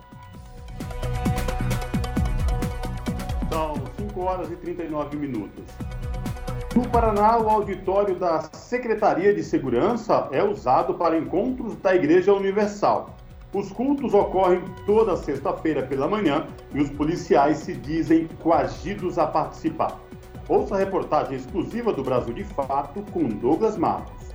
São 5 horas e 39 minutos. No Paraná, o auditório da Secretaria de Segurança é usado para encontros da Igreja Universal. Os cultos ocorrem toda sexta-feira pela manhã e os policiais se dizem coagidos a participar. Ouça a reportagem exclusiva do Brasil de Fato com Douglas Matos.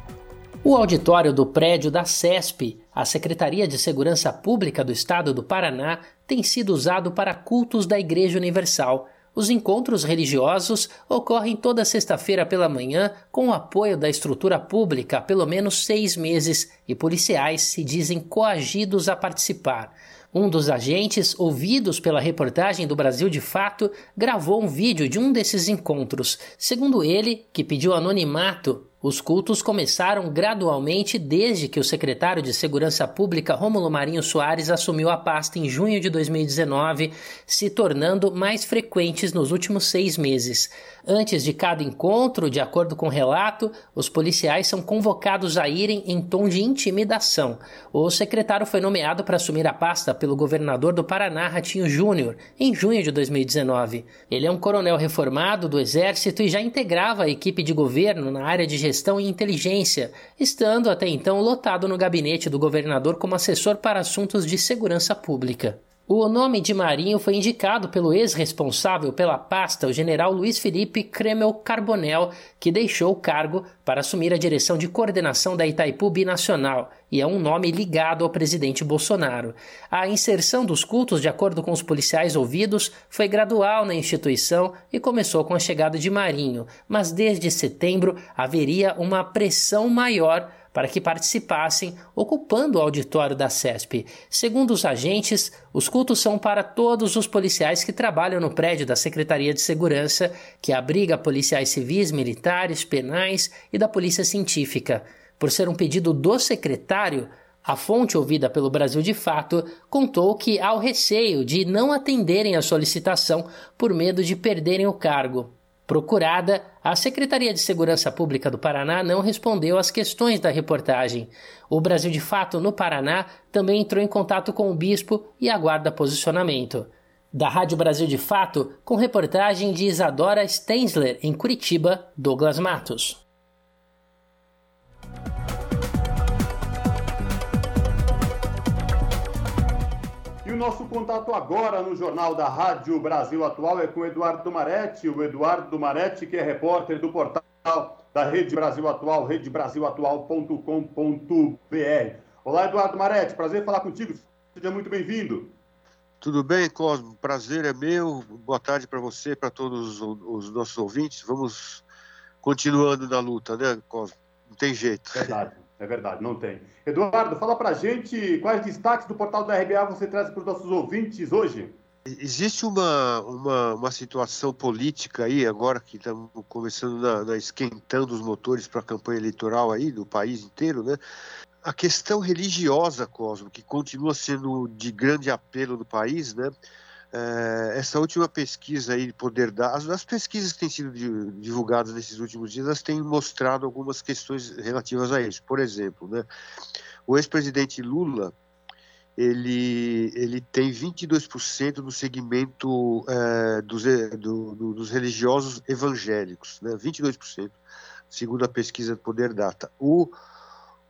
O auditório do prédio da CESP, a Secretaria de Segurança Pública do Estado do Paraná, tem sido usado para cultos da Igreja Universal. Os encontros religiosos ocorrem toda sexta-feira pela manhã com o apoio da estrutura pública há pelo menos seis meses e policiais se dizem coagidos a participar. Um dos agentes, ouvidos pela reportagem do Brasil de Fato, gravou um vídeo de um desses encontros. Segundo ele, que pediu anonimato, os cultos começaram gradualmente desde que o secretário de Segurança Pública Rômulo Marinho Soares assumiu a pasta em junho de 2019, se tornando mais frequentes nos últimos seis meses. Antes de cada encontro, de acordo com o relato, os policiais são convocados a irem em tom de intimidação. O secretário foi nomeado para assumir a pasta pelo governador do Paraná, Ratinho Júnior, em junho de 2019. Ele é um coronel reformado do Exército e já integrava a equipe de governo na área de gestão e inteligência, estando até então lotado no gabinete do governador como assessor para assuntos de segurança pública. O nome de Marinho foi indicado pelo ex-responsável pela pasta, o general Luiz Felipe Kremel Carbonel, que deixou o cargo para assumir a direção de coordenação da Itaipu Binacional, e é um nome ligado ao presidente Bolsonaro. A inserção dos cultos, de acordo com os policiais ouvidos, foi gradual na instituição e começou com a chegada de Marinho, mas desde setembro haveria uma pressão maior para que participassem, ocupando o auditório da CESP. Segundo os agentes, os cultos são para todos os policiais que trabalham no prédio da Secretaria de Segurança, que abriga policiais civis, militares, penais e da Polícia Científica. Por ser um pedido do secretário, a fonte ouvida pelo Brasil de Fato contou que há o receio de não atenderem a solicitação por medo de perderem o cargo. Procurada, a Secretaria de Segurança Pública do Paraná não respondeu às questões da reportagem. O Brasil de Fato, no Paraná, também entrou em contato com o bispo e aguarda posicionamento. Da Rádio Brasil de Fato, com reportagem de Isadora Stensler, em Curitiba, Douglas Matos.
O nosso contato agora no Jornal da Rádio Brasil Atual é com o Eduardo Maretti, o Eduardo Maretti, que é repórter do portal da Rede Brasil Atual, redebrasilatual.com.br. Olá, Eduardo Maretti, prazer falar contigo, seja muito bem-vindo.
Tudo bem, Cosmo? Prazer é meu. Boa tarde para você, para todos os nossos ouvintes. Vamos continuando na luta, né, Cosmo? Não tem jeito.
Verdade. É verdade, não tem. Eduardo, fala pra gente quais destaques do portal da RBA você traz para os nossos ouvintes hoje.
Existe uma, uma, uma situação política aí, agora que estamos começando na, na esquentando os motores para a campanha eleitoral aí do país inteiro, né? A questão religiosa, Cosmo, que continua sendo de grande apelo no país, né? É, essa última pesquisa aí de poder dar, as, as, pesquisas que têm sido divulgadas nesses últimos dias, elas têm mostrado algumas questões relativas a isso. Por exemplo, né, o ex-presidente Lula, ele, ele tem 22% do segmento é, dos, do, do, dos religiosos evangélicos, né, 22%, segundo a pesquisa do Poder Data. O,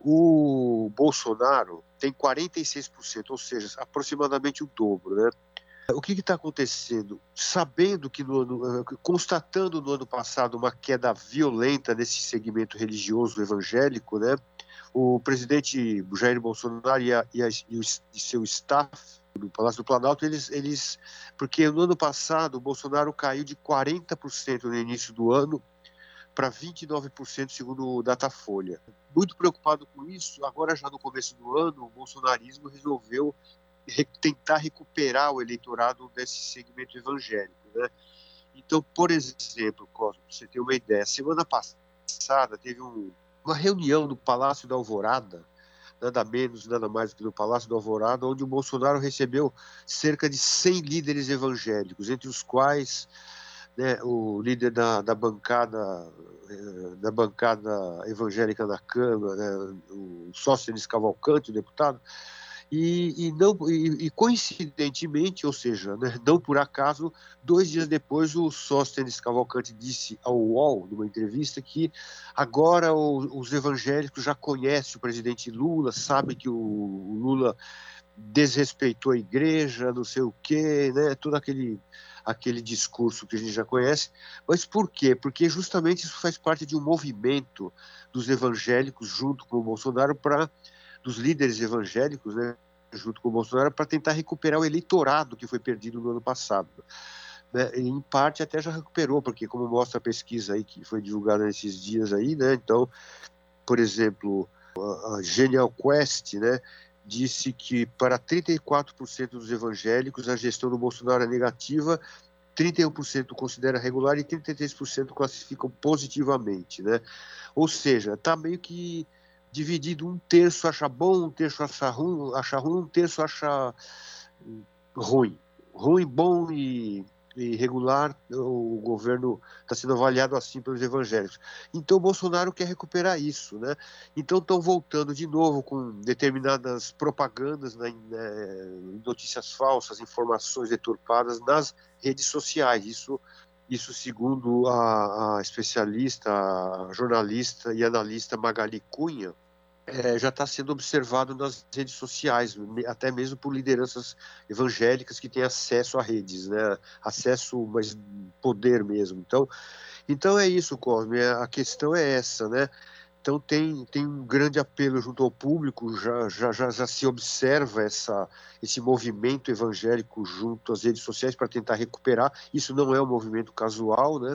o Bolsonaro tem 46%, ou seja, aproximadamente o dobro, né? O que está acontecendo? Sabendo que no ano, eh, constatando no ano passado uma queda violenta nesse segmento religioso evangélico, né? O presidente Jair Bolsonaro e, a, e, a, e, o, e seu staff do Palácio do Planalto, eles, eles, porque no ano passado o Bolsonaro caiu de 40% no início do ano para 29%, segundo o Datafolha. Muito preocupado com isso, agora já no começo do ano, o bolsonarismo resolveu tentar recuperar o eleitorado desse segmento evangélico. Né? Então, por exemplo, Cosmo, você ter uma ideia, semana passada teve um, uma reunião no Palácio da Alvorada, nada menos, nada mais do que no Palácio do Alvorada, onde o Bolsonaro recebeu cerca de 100 líderes evangélicos, entre os quais né, o líder da, da bancada eh, da bancada evangélica da Câmara, né, o Sóstenes Cavalcante, o deputado, e, e, não, e, e, coincidentemente, ou seja, né, não por acaso, dois dias depois o Sóstenes Cavalcante disse ao UOL, numa entrevista, que agora o, os evangélicos já conhecem o presidente Lula, sabem que o, o Lula desrespeitou a igreja, não sei o quê, né, todo aquele aquele discurso que a gente já conhece. Mas por quê? Porque justamente isso faz parte de um movimento dos evangélicos junto com o Bolsonaro para dos líderes evangélicos, né, junto com o Bolsonaro, para tentar recuperar o eleitorado que foi perdido no ano passado. Né, em parte até já recuperou, porque como mostra a pesquisa aí que foi divulgada nesses dias aí, né, então, por exemplo, a Genial Quest, né, disse que para 34% dos evangélicos a gestão do Bolsonaro é negativa, 31% considera regular e 33% classificam positivamente, né? Ou seja, está meio que dividido, um terço acha bom, um terço acha ruim, acha ruim um terço acha ruim. Ruim, bom e irregular, o governo está sendo avaliado assim pelos evangélicos. Então, Bolsonaro quer recuperar isso, né? Então, estão voltando de novo com determinadas propagandas, né, notícias falsas, informações deturpadas nas redes sociais. Isso, isso segundo a, a especialista, a jornalista e analista Magali Cunha, é, já está sendo observado nas redes sociais, até mesmo por lideranças evangélicas que têm acesso a redes, né? acesso, mas poder mesmo. Então, então é isso, Cosme, a questão é essa, né? Então tem, tem um grande apelo junto ao público, já, já, já, já se observa essa, esse movimento evangélico junto às redes sociais para tentar recuperar. Isso não é um movimento casual, né?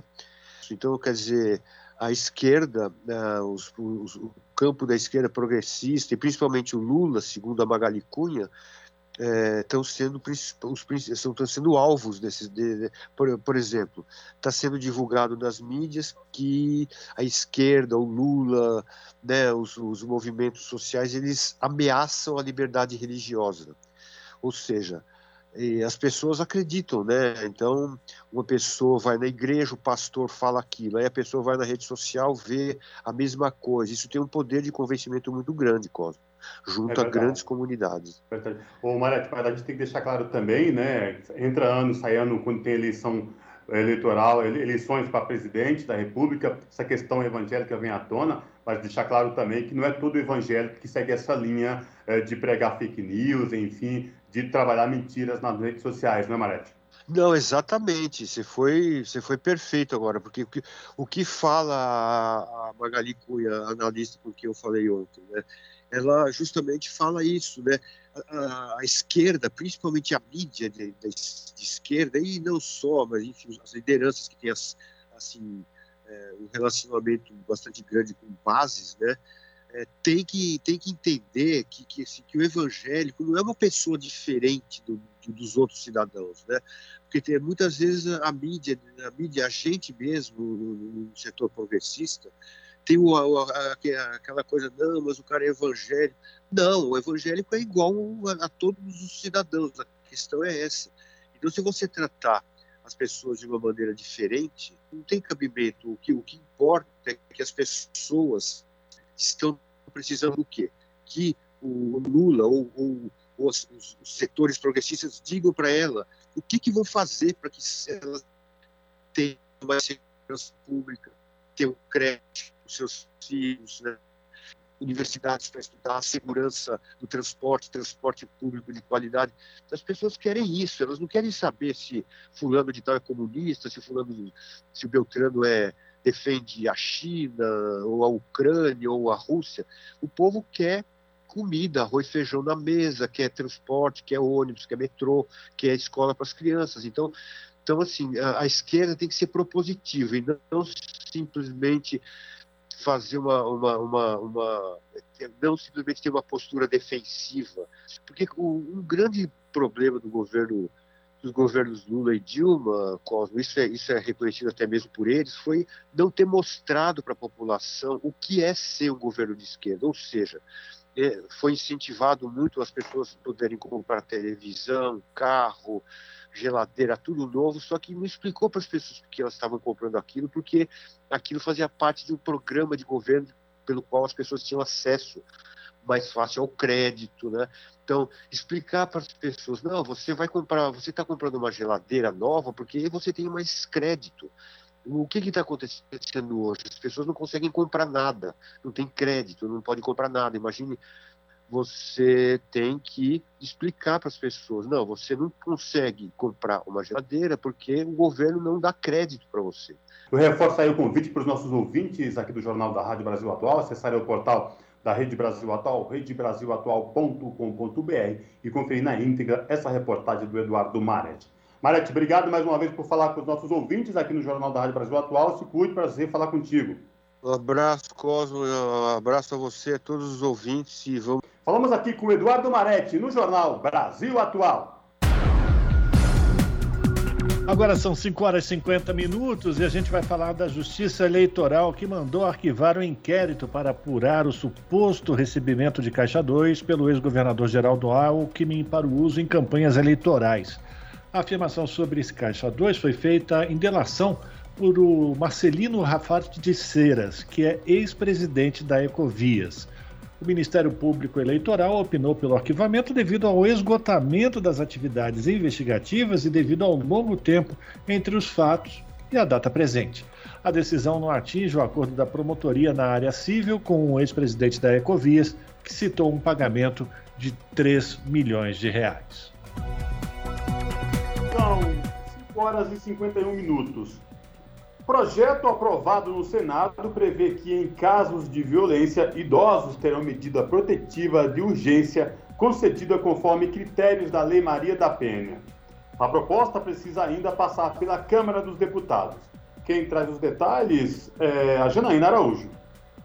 Então, quer dizer, a esquerda, né, os, os, o campo da esquerda progressista, e principalmente o Lula, segundo a Magali Cunha, estão é, sendo os estão sendo alvos desses de, por, por exemplo está sendo divulgado nas mídias que a esquerda o Lula né os, os movimentos sociais eles ameaçam a liberdade religiosa ou seja as pessoas acreditam, né? Então, uma pessoa vai na igreja, o pastor fala aquilo, aí a pessoa vai na rede social, vê a mesma coisa. Isso tem um poder de convencimento muito grande, Cosmo, junto é a grandes comunidades.
Verdade. Ô, a gente tem que deixar claro também, né? Entra ano, sai ano, quando tem eleição eleitoral, eleições para presidente da República, essa questão evangélica vem à tona, mas deixar claro também que não é todo evangélico que segue essa linha eh, de pregar fake news, enfim, de trabalhar mentiras nas redes sociais, não é, Marete?
Não, exatamente. Você foi, você foi perfeito agora, porque o que, o que fala a Magali Cunha, analista com quem eu falei ontem, né? Ela justamente fala isso, né? A, a, a esquerda, principalmente a mídia de, de, de, esquerda, e não só, mas enfim, as lideranças que têm as, assim, é, um relacionamento bastante grande com bases, né? é, tem, que, tem que entender que, que, assim, que o evangélico não é uma pessoa diferente do, do, dos outros cidadãos, né? Porque tem, muitas vezes a mídia, a mídia, a gente mesmo, no, no setor progressista, tem o, a, aquela coisa, não, mas o cara é evangélico. Não, o evangélico é igual a, a todos os cidadãos, a questão é essa. Então, se você tratar as pessoas de uma maneira diferente, não tem cabimento. O que, o que importa é que as pessoas estão precisando do quê? Que o Lula ou, ou, os, os, setores progressistas digam para ela o que, que vão fazer para que ela tenha mais segurança pública, tenha um crédito os seus filhos, né? universidades para estudar a segurança do transporte, transporte público de qualidade. As pessoas querem isso, elas não querem saber se fulano de tal é comunista, se fulano, se o Beltrano é, defende a China, ou a Ucrânia, ou a Rússia. O povo quer comida, arroz e feijão na mesa, quer transporte, quer ônibus, quer metrô, quer escola para as crianças. Então, então assim, a, a, esquerda tem que ser propositiva e não, simplesmente fazer uma, uma, uma, uma, não simplesmente ter uma postura defensiva, porque um grande problema do governo dos governos Lula e Dilma, Cosmo, isso é, isso é reconhecido até mesmo por eles, foi não ter mostrado para a população o que é ser um governo de esquerda, ou seja, foi incentivado muito as pessoas poderem comprar televisão, carro, geladeira, tudo novo, só que não explicou para as pessoas que elas estavam comprando aquilo, porque aquilo fazia parte de um programa de governo pelo qual as pessoas tinham acesso mais fácil ao crédito, né? Então, explicar para as pessoas, não, você vai comprar, você está comprando uma geladeira nova porque você tem mais crédito. O que está acontecendo hoje? As pessoas não conseguem comprar nada, não tem crédito, não podem comprar nada. Imagine você tem que explicar para as pessoas: não, você não consegue comprar uma geladeira porque o governo não dá crédito para você.
Eu reforço aí o convite para os nossos ouvintes aqui do Jornal da Rádio Brasil Atual acessarem o portal da Rede Brasil Atual, redebrasilatual.com.br e conferir na íntegra essa reportagem do Eduardo Maret. Marete, obrigado mais uma vez por falar com os nossos ouvintes aqui no Jornal da Rádio Brasil Atual. Se cuide, prazer falar contigo.
Um abraço, Cosmo, um abraço a você, a todos os ouvintes e vamos
Falamos aqui com o Eduardo Maretti, no jornal Brasil Atual.
Agora são 5 horas e 50 minutos e a gente vai falar da Justiça Eleitoral que mandou arquivar o um inquérito para apurar o suposto recebimento de Caixa 2 pelo ex-governador Geraldo Alckmin para o uso em campanhas eleitorais. A afirmação sobre esse Caixa 2 foi feita em delação por o Marcelino Rafat de Ceras, que é ex-presidente da Ecovias o Ministério Público Eleitoral opinou pelo arquivamento devido ao esgotamento das atividades investigativas e devido ao longo tempo entre os fatos e a data presente. A decisão não atinge o acordo da promotoria na área civil com o ex-presidente da Ecovias, que citou um pagamento de 3 milhões de reais.
Horas e 51 minutos. Projeto aprovado no Senado prevê que, em casos de violência, idosos terão medida protetiva de urgência concedida conforme critérios da Lei Maria da Penha. A proposta precisa ainda passar pela Câmara dos Deputados. Quem traz os detalhes é a Janaína Araújo.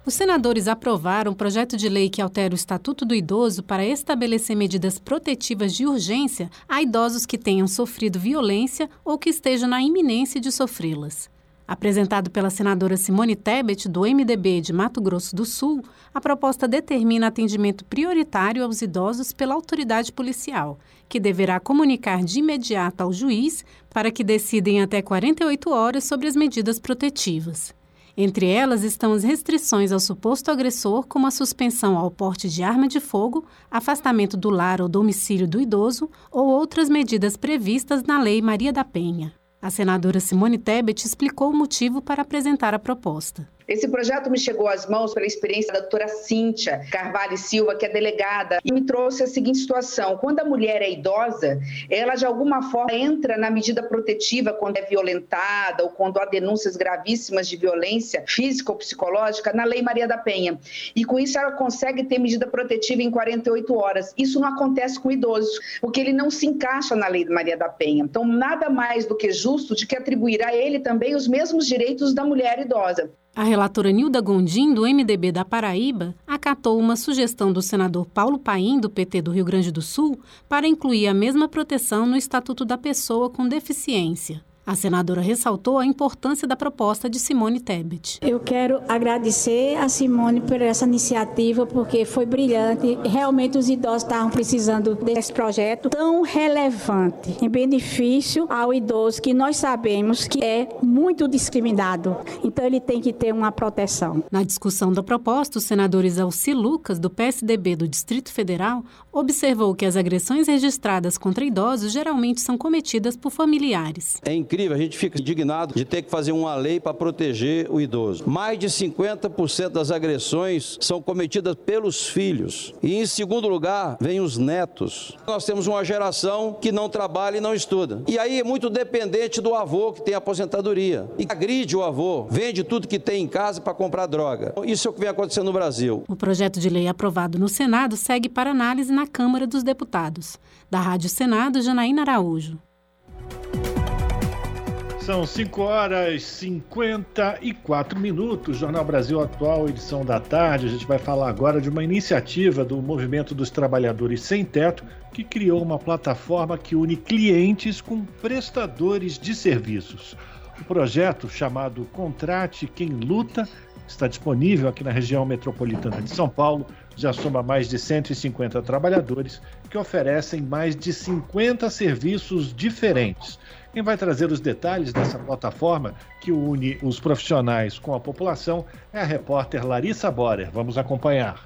Os senadores aprovaram um projeto de lei que altera o Estatuto do Idoso para estabelecer medidas protetivas de urgência a idosos que tenham sofrido violência ou que estejam na iminência de sofrê-las. Apresentado pela senadora Simone Tebet, do MDB de Mato Grosso do Sul, a proposta determina atendimento prioritário aos idosos pela autoridade policial, que deverá comunicar de imediato ao juiz para que decida em até 48 horas sobre as medidas protetivas. Entre elas estão as restrições ao suposto agressor, como a suspensão ao porte de arma de fogo, afastamento do lar ou domicílio do idoso ou outras medidas previstas na Lei Maria da Penha. A senadora Simone Tebet explicou o motivo para apresentar a proposta.
Esse projeto me chegou às mãos pela experiência da doutora Cíntia Carvalho Silva, que é delegada, e me trouxe a seguinte situação: quando a mulher é idosa, ela de alguma forma entra na medida protetiva quando é violentada ou quando há denúncias gravíssimas de violência física ou psicológica na Lei Maria da Penha. E com isso ela consegue ter medida protetiva em 48 horas. Isso não acontece com o idoso, porque ele não se encaixa na Lei Maria da Penha. Então, nada mais do que justo de que atribuir a ele também os mesmos direitos da mulher idosa.
A relatora Nilda Gondim, do MDB da Paraíba, acatou uma sugestão do senador Paulo Paim, do PT do Rio Grande do Sul, para incluir a mesma proteção no Estatuto da Pessoa com Deficiência. A senadora ressaltou a importância da proposta de Simone Tebet.
Eu quero agradecer a Simone por essa iniciativa, porque foi brilhante. Realmente os idosos estavam precisando desse projeto tão relevante, em benefício ao idoso, que nós sabemos que é muito discriminado. Então ele tem que ter uma proteção.
Na discussão da proposta, os senadores Alci Lucas, do PSDB do Distrito Federal, observou que as agressões registradas contra idosos geralmente são cometidas por familiares.
É incrível incrível, a gente fica indignado de ter que fazer uma lei para proteger o idoso. Mais de 50% das agressões são cometidas pelos filhos. E em segundo lugar, vem os netos. Nós temos uma geração que não trabalha e não estuda. E aí é muito dependente do avô que tem aposentadoria. E agride o avô, vende tudo que tem em casa para comprar droga. Isso é o que vem acontecendo no Brasil.
O projeto de lei aprovado no Senado segue para análise na Câmara dos Deputados. Da Rádio Senado, Janaína Araújo.
São 5 horas e 54 minutos, Jornal Brasil Atual, edição da tarde. A gente vai falar agora de uma iniciativa do Movimento dos Trabalhadores Sem Teto, que criou uma plataforma que une clientes com prestadores de serviços. O projeto, chamado Contrate Quem Luta, está disponível aqui na região metropolitana de São Paulo, já soma mais de 150 trabalhadores que oferecem mais de 50 serviços diferentes. Quem vai trazer os detalhes dessa plataforma que une os profissionais com a população é a repórter Larissa Borer. Vamos acompanhar.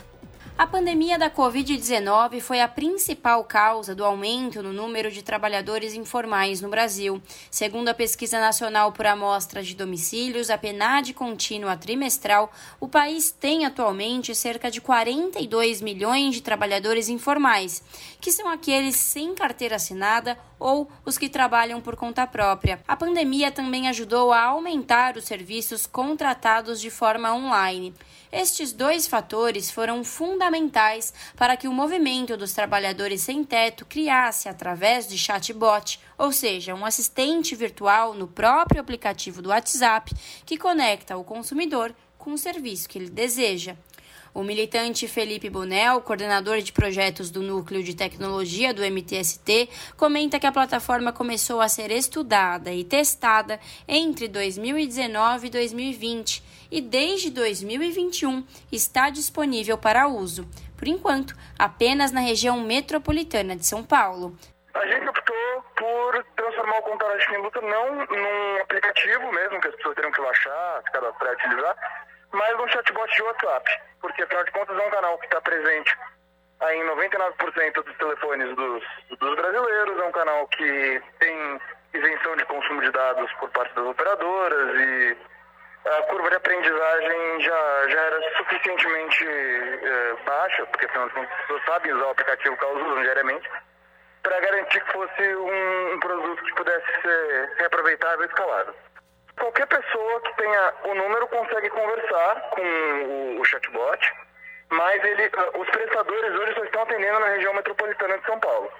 A pandemia da Covid-19 foi a principal causa do aumento no número de trabalhadores informais no Brasil. Segundo a Pesquisa Nacional por Amostra de Domicílios, a PNAD contínua trimestral, o país tem atualmente cerca de 42 milhões de trabalhadores informais, que são aqueles sem carteira assinada ou os que trabalham por conta própria. A pandemia também ajudou a aumentar os serviços contratados de forma online. Estes dois fatores foram fundamentais para que o movimento dos trabalhadores sem teto criasse, através de chatbot, ou seja, um assistente virtual no próprio aplicativo do WhatsApp que conecta o consumidor com o serviço que ele deseja. O militante Felipe Bonel, coordenador de projetos do Núcleo de Tecnologia do MTST, comenta que a plataforma começou a ser estudada e testada entre 2019 e 2020 e desde 2021 está disponível para uso, por enquanto, apenas na região metropolitana de São Paulo.
A gente optou por transformar o Contato de Luta não num aplicativo mesmo, que as pessoas teriam que baixar, se cadastrar e utilizar, mas um chatbot de WhatsApp, porque afinal de contas é um canal que está presente aí em 99% dos telefones dos, dos brasileiros, é um canal que tem isenção de consumo de dados por parte das operadoras e a curva de aprendizagem já, já era suficientemente é, baixa, porque afinal de contas as pessoas sabem usar o aplicativo que elas usam diariamente, para garantir que fosse um, um, produto que pudesse ser reaproveitável e escalável. Qualquer pessoa que tenha o número consegue conversar com o, chatbot, mas ele, ah, os prestadores hoje só estão atendendo na região metropolitana de São Paulo.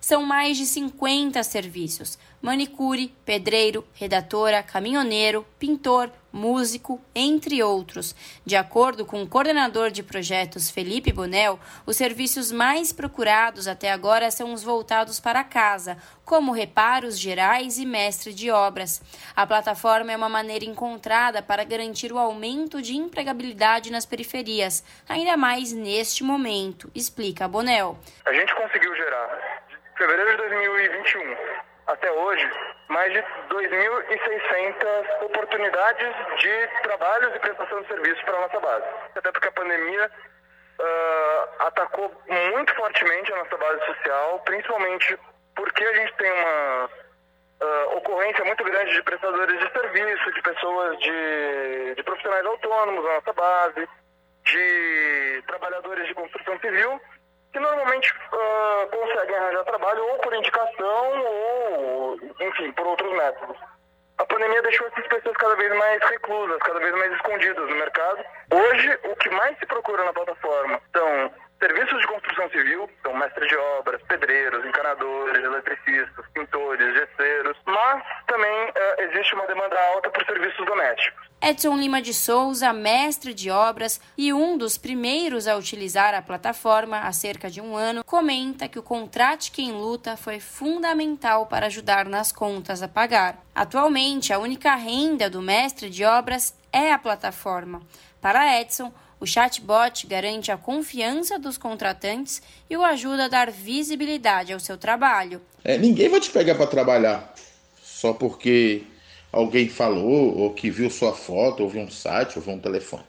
São mais de 50 serviços: manicure, pedreiro, redatora, caminhoneiro, pintor, músico, entre outros. De acordo com o coordenador de projetos Felipe Bonel, os serviços mais procurados até agora são os voltados para casa, como reparos gerais e mestre de obras. A plataforma é uma maneira encontrada para garantir o aumento de empregabilidade nas periferias, ainda mais neste momento, explica Bonel.
A gente conseguiu gerar, de fevereiro de 2021 até hoje, mais de 2.600 oportunidades de trabalhos e prestação de serviços para a nossa base. Até porque a pandemia uh, atacou muito fortemente a nossa base social, principalmente porque a gente tem uma uh, ocorrência muito grande de prestadores de serviço, de pessoas de, de profissionais autônomos na nossa base, de trabalhadores de construção civil que normalmente uh, conseguem arranjar trabalho ou por indicação ou, enfim, por outros métodos. A pandemia deixou essas pessoas cada vez mais reclusas, cada vez mais escondidas no mercado. Hoje, o que mais se procura na plataforma são serviços de construção civil, são mestres de obras, pedreiros, encanadores, eletricistas, pintores, gesseiros, mas também uh, existe uma demanda alta por serviços domésticos.
Edson Lima de Souza, mestre de obras e um dos primeiros a utilizar a plataforma há cerca de um ano, comenta que o Contrate Quem Luta foi fundamental para ajudar nas contas a pagar. Atualmente, a única renda do mestre de obras é a plataforma. Para Edson, o chatbot garante a confiança dos contratantes e o ajuda a dar visibilidade ao seu trabalho.
É, ninguém vai te pegar para trabalhar só porque alguém falou, ou que viu sua foto, ou viu um site, ou viu um telefone.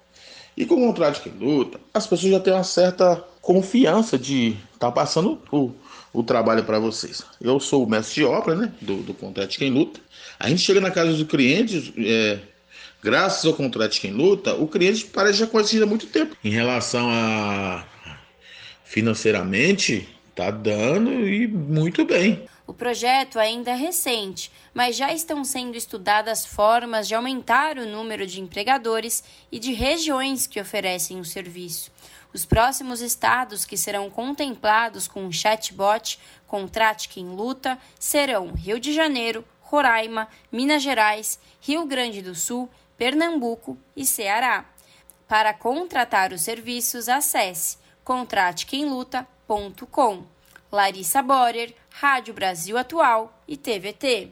E com o contrato que luta, as pessoas já têm uma certa confiança de estar tá passando o, o trabalho para vocês. Eu sou o mestre de obra, né, do, do contrato de quem luta. A gente chega na casa do cliente, é, graças ao contrato de quem luta, o cliente parece já conhecido há muito tempo. Em relação a financeiramente, tá dando e muito bem.
O projeto ainda é recente, mas já estão sendo estudadas formas de aumentar o número de empregadores e de regiões que oferecem o serviço. Os próximos estados que serão contemplados com o chatbot Contrate Quem Luta serão Rio de Janeiro, Roraima, Minas Gerais, Rio Grande do Sul, Pernambuco e Ceará. Para contratar os serviços, acesse contratequemluta.com. Larissa Borer, Rádio Brasil Atual e TVT.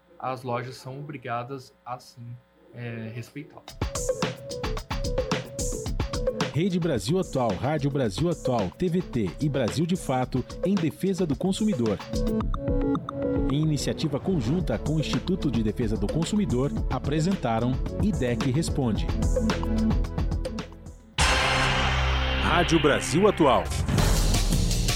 as lojas são obrigadas a sim é, respeitá-lo.
Rede Brasil Atual, Rádio Brasil Atual, TVT e Brasil de Fato em defesa do consumidor. Em iniciativa conjunta com o Instituto de Defesa do Consumidor, apresentaram IDEC Responde. Rádio Brasil Atual.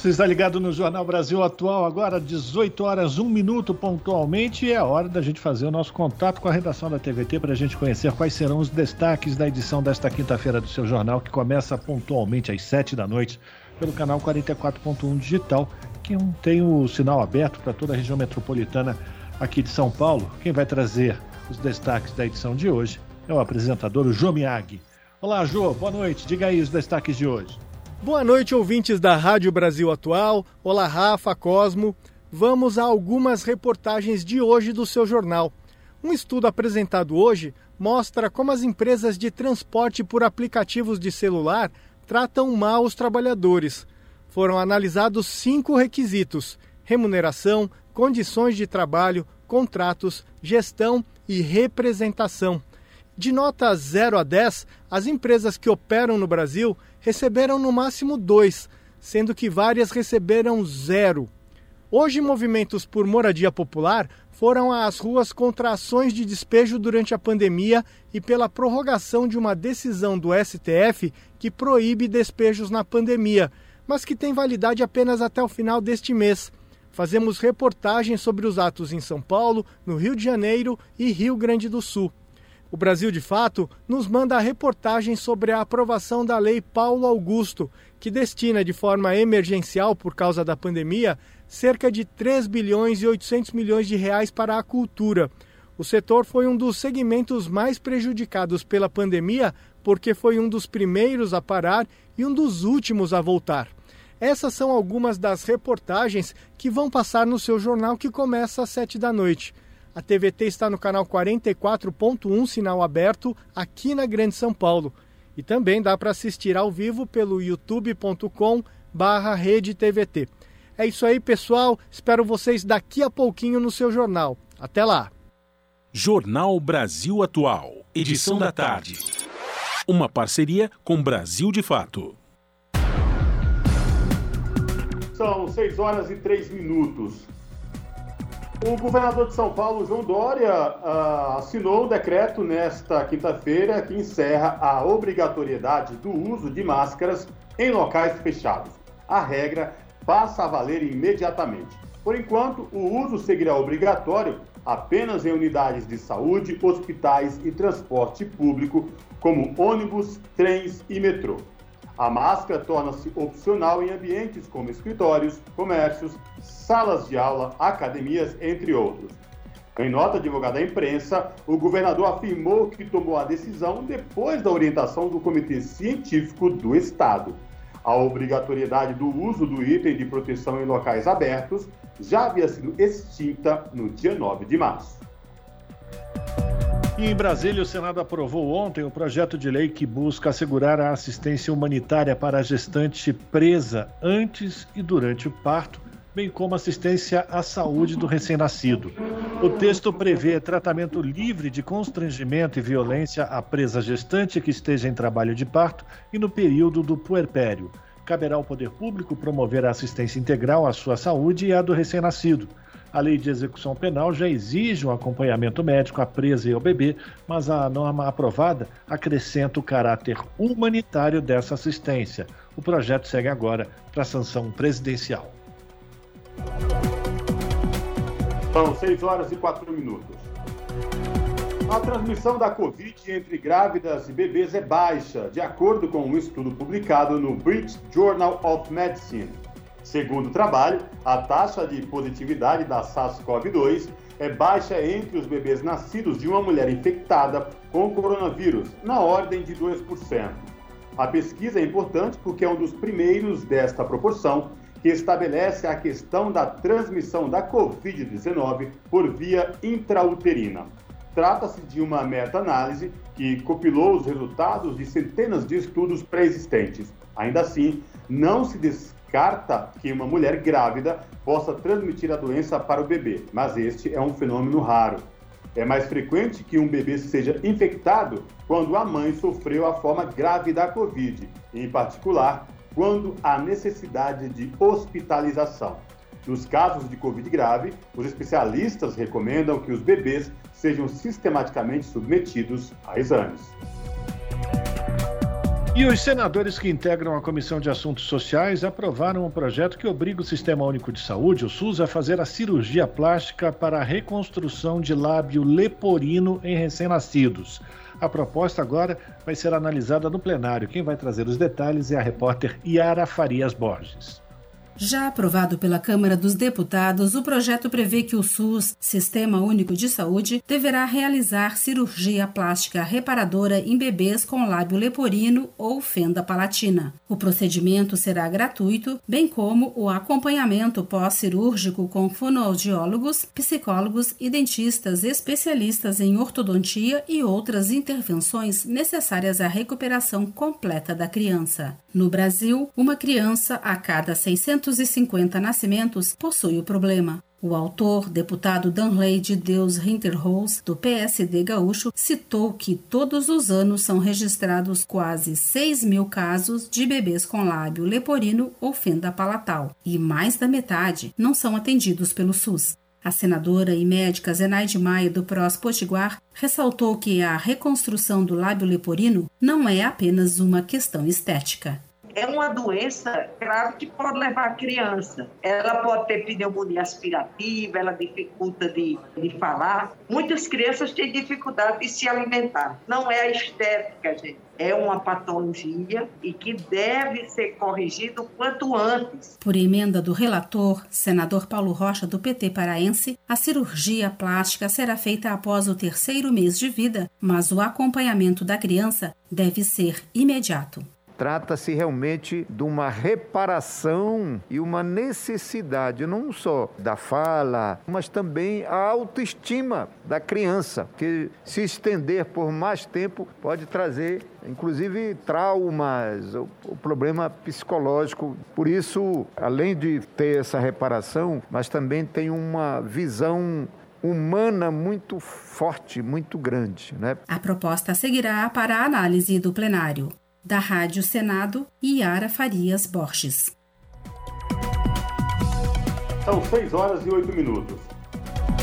Você está ligado no Jornal Brasil Atual, agora 18 horas, 1 minuto pontualmente, e é hora da gente fazer o nosso contato com a redação da TVT para a gente conhecer quais serão os destaques da edição desta quinta-feira do seu jornal, que começa pontualmente às 7 da noite pelo canal 44.1 Digital, que tem o sinal aberto para toda a região metropolitana aqui de São Paulo. Quem vai trazer os destaques da edição de hoje é o apresentador o Jô Miyagi. Olá, Jô, boa noite. Diga aí os destaques de hoje.
Boa noite, ouvintes da Rádio Brasil Atual. Olá, Rafa, Cosmo. Vamos a algumas reportagens de hoje do seu jornal. Um estudo apresentado hoje mostra como as empresas de transporte por aplicativos de celular tratam mal os trabalhadores. Foram analisados cinco requisitos: remuneração, condições de trabalho, contratos, gestão e representação. De nota 0 a 10, as empresas que operam no Brasil receberam no máximo dois, sendo que várias receberam zero. Hoje, movimentos por moradia popular foram às ruas contra ações de despejo durante a pandemia e pela prorrogação de uma decisão do STF que proíbe despejos na pandemia, mas que tem validade apenas até o final deste mês. Fazemos reportagens sobre os atos em São Paulo, no Rio de Janeiro e Rio Grande do Sul. O Brasil de Fato nos manda a reportagem sobre a aprovação da Lei Paulo Augusto, que destina de forma emergencial por causa da pandemia cerca de 3 bilhões e 800 milhões de reais para a cultura. O setor foi um dos segmentos mais prejudicados pela pandemia porque foi um dos primeiros a parar e um dos últimos a voltar. Essas são algumas das reportagens que vão passar no seu jornal que começa às sete da noite. A TVT está no canal 44.1, sinal aberto, aqui na Grande São Paulo. E também dá para assistir ao vivo pelo youtube.com barra rede TVT. É isso aí, pessoal. Espero vocês daqui a pouquinho no seu jornal. Até lá.
Jornal Brasil Atual, edição da tarde. Uma parceria com Brasil de Fato.
São 6 horas e 3 minutos. O governador de São Paulo, João Dória, uh, assinou um decreto nesta quinta-feira que encerra a obrigatoriedade do uso de máscaras em locais fechados. A regra passa a valer imediatamente. Por enquanto, o uso seguirá obrigatório apenas em unidades de saúde, hospitais e transporte público, como ônibus, trens e metrô. A máscara torna-se opcional em ambientes como escritórios, comércios, salas de aula, academias, entre outros. Em nota divulgada à imprensa, o governador afirmou que tomou a decisão depois da orientação do Comitê Científico do Estado. A obrigatoriedade do uso do item de proteção em locais abertos já havia sido extinta no dia 9 de março.
E em Brasília, o Senado aprovou ontem o projeto de lei que busca assegurar a assistência humanitária para a gestante presa antes e durante o parto bem como assistência à saúde do recém-nascido. O texto prevê tratamento livre de constrangimento e violência à presa gestante que esteja em trabalho de parto e no período do puerpério. Caberá ao poder público promover a assistência integral à sua saúde e à do recém-nascido. A lei de execução penal já exige um acompanhamento médico à presa e ao bebê, mas a norma aprovada acrescenta o caráter humanitário dessa assistência. O projeto segue agora para sanção presidencial.
São 6 horas e 4 minutos. A transmissão da Covid entre grávidas e bebês é baixa, de acordo com um estudo publicado no British Journal of Medicine. Segundo o trabalho, a taxa de positividade da SARS-CoV-2 é baixa entre os bebês nascidos de uma mulher infectada com o coronavírus, na ordem de 2%. A pesquisa é importante porque é um dos primeiros desta proporção que estabelece a questão da transmissão da Covid-19 por via intrauterina. Trata-se de uma meta-análise que compilou os resultados de centenas de estudos pré-existentes. Ainda assim, não se descarta que uma mulher grávida possa transmitir a doença para o bebê, mas este é um fenômeno raro. É mais frequente que um bebê seja infectado quando a mãe sofreu a forma grave da Covid, em particular quando há necessidade de hospitalização. Nos casos de Covid grave, os especialistas recomendam que os bebês sejam sistematicamente submetidos a exames.
E os senadores que integram a Comissão de Assuntos Sociais aprovaram um projeto que obriga o Sistema Único de Saúde, o SUS, a fazer a cirurgia plástica para a reconstrução de lábio leporino em recém-nascidos. A proposta agora vai ser analisada no plenário. Quem vai trazer os detalhes é a repórter Yara Farias Borges.
Já aprovado pela Câmara dos Deputados, o projeto prevê que o SUS, Sistema Único de Saúde, deverá realizar cirurgia plástica reparadora em bebês com lábio leporino ou fenda palatina. O procedimento será gratuito, bem como o acompanhamento pós-cirúrgico com fonoaudiólogos, psicólogos e dentistas especialistas em ortodontia e outras intervenções necessárias à recuperação completa da criança. No Brasil, uma criança a cada 650 nascimentos possui o problema. O autor, deputado Danley de Deus Hinterhouse, do PSD gaúcho, citou que todos os anos são registrados quase 6 mil casos de bebês com lábio leporino ou fenda palatal, e mais da metade não são atendidos pelo SUS. A senadora e médica Zenaide Maia, do PROS Potiguar, ressaltou que a reconstrução do lábio leporino não é apenas uma questão estética
é uma doença, claro, que pode levar a criança. Ela pode ter pneumonia aspirativa, ela dificulta de, de falar. Muitas crianças têm dificuldade de se alimentar. Não é a estética, gente. É uma patologia e que deve ser corrigido quanto antes.
Por emenda do relator, senador Paulo Rocha, do PT paraense, a cirurgia plástica será feita após o terceiro mês de vida, mas o acompanhamento da criança deve ser imediato.
Trata-se realmente de uma reparação e uma necessidade, não só da fala, mas também a autoestima da criança, que se estender por mais tempo pode trazer, inclusive, traumas, o, problema psicológico. Por isso, além de ter essa reparação, mas também tem uma visão humana muito forte, muito grande. Né?
A proposta seguirá para a análise do plenário. Da Rádio Senado, Yara Farias Borges.
São 6 horas e 8 minutos.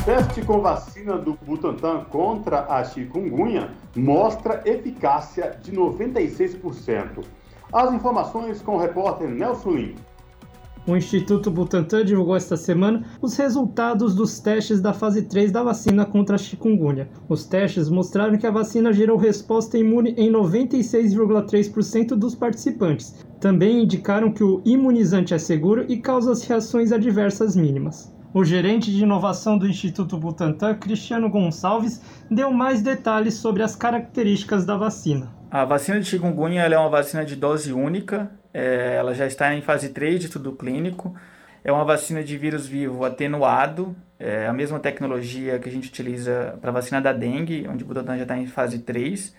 Teste com vacina do Butantan contra a chikungunya mostra eficácia de 96%. As informações com o repórter Nelson Lima.
O Instituto Butantan divulgou esta semana os resultados dos testes da fase 3 da vacina contra a chikungunya. Os testes mostraram que a vacina gerou resposta imune em 96,3% dos participantes. Também indicaram que o imunizante é seguro e causa as reações adversas mínimas. O gerente de inovação do Instituto Butantan, Cristiano Gonçalves, deu mais detalhes sobre as características da vacina.
A vacina de chikungunya é uma vacina de dose única, é, ela já está em fase 3 de estudo clínico. É uma vacina de vírus vivo atenuado, é a mesma tecnologia que a gente utiliza para a vacina da dengue, onde o Butantan já está em fase 3.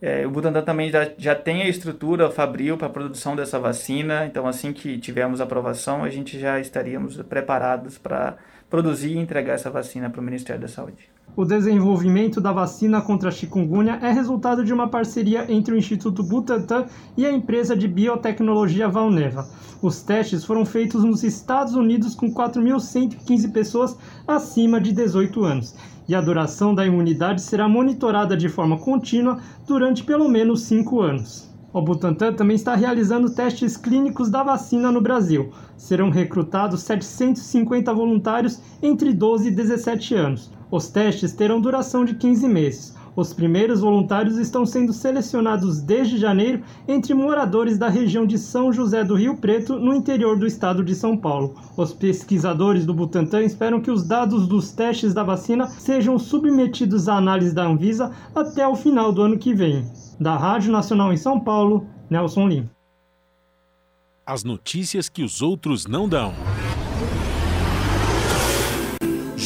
É, o Butantan também já, já tem a estrutura fabril para a produção dessa vacina, então assim que tivermos aprovação, a gente já estaríamos preparados para produzir e entregar essa vacina para o Ministério da Saúde.
O desenvolvimento da vacina contra a chikungunya é resultado de uma parceria entre o Instituto Butantan e a empresa de biotecnologia Valneva. Os testes foram feitos nos Estados Unidos com 4.115 pessoas acima de 18 anos e a duração da imunidade será monitorada de forma contínua durante pelo menos cinco anos. O Butantan também está realizando testes clínicos da vacina no Brasil. Serão recrutados 750 voluntários entre 12 e 17 anos. Os testes terão duração de 15 meses. Os primeiros voluntários estão sendo selecionados desde janeiro entre moradores da região de São José do Rio Preto, no interior do estado de São Paulo. Os pesquisadores do Butantan esperam que os dados dos testes da vacina sejam submetidos à análise da Anvisa até o final do ano que vem. Da Rádio Nacional em São Paulo, Nelson Lim.
As notícias que os outros não dão.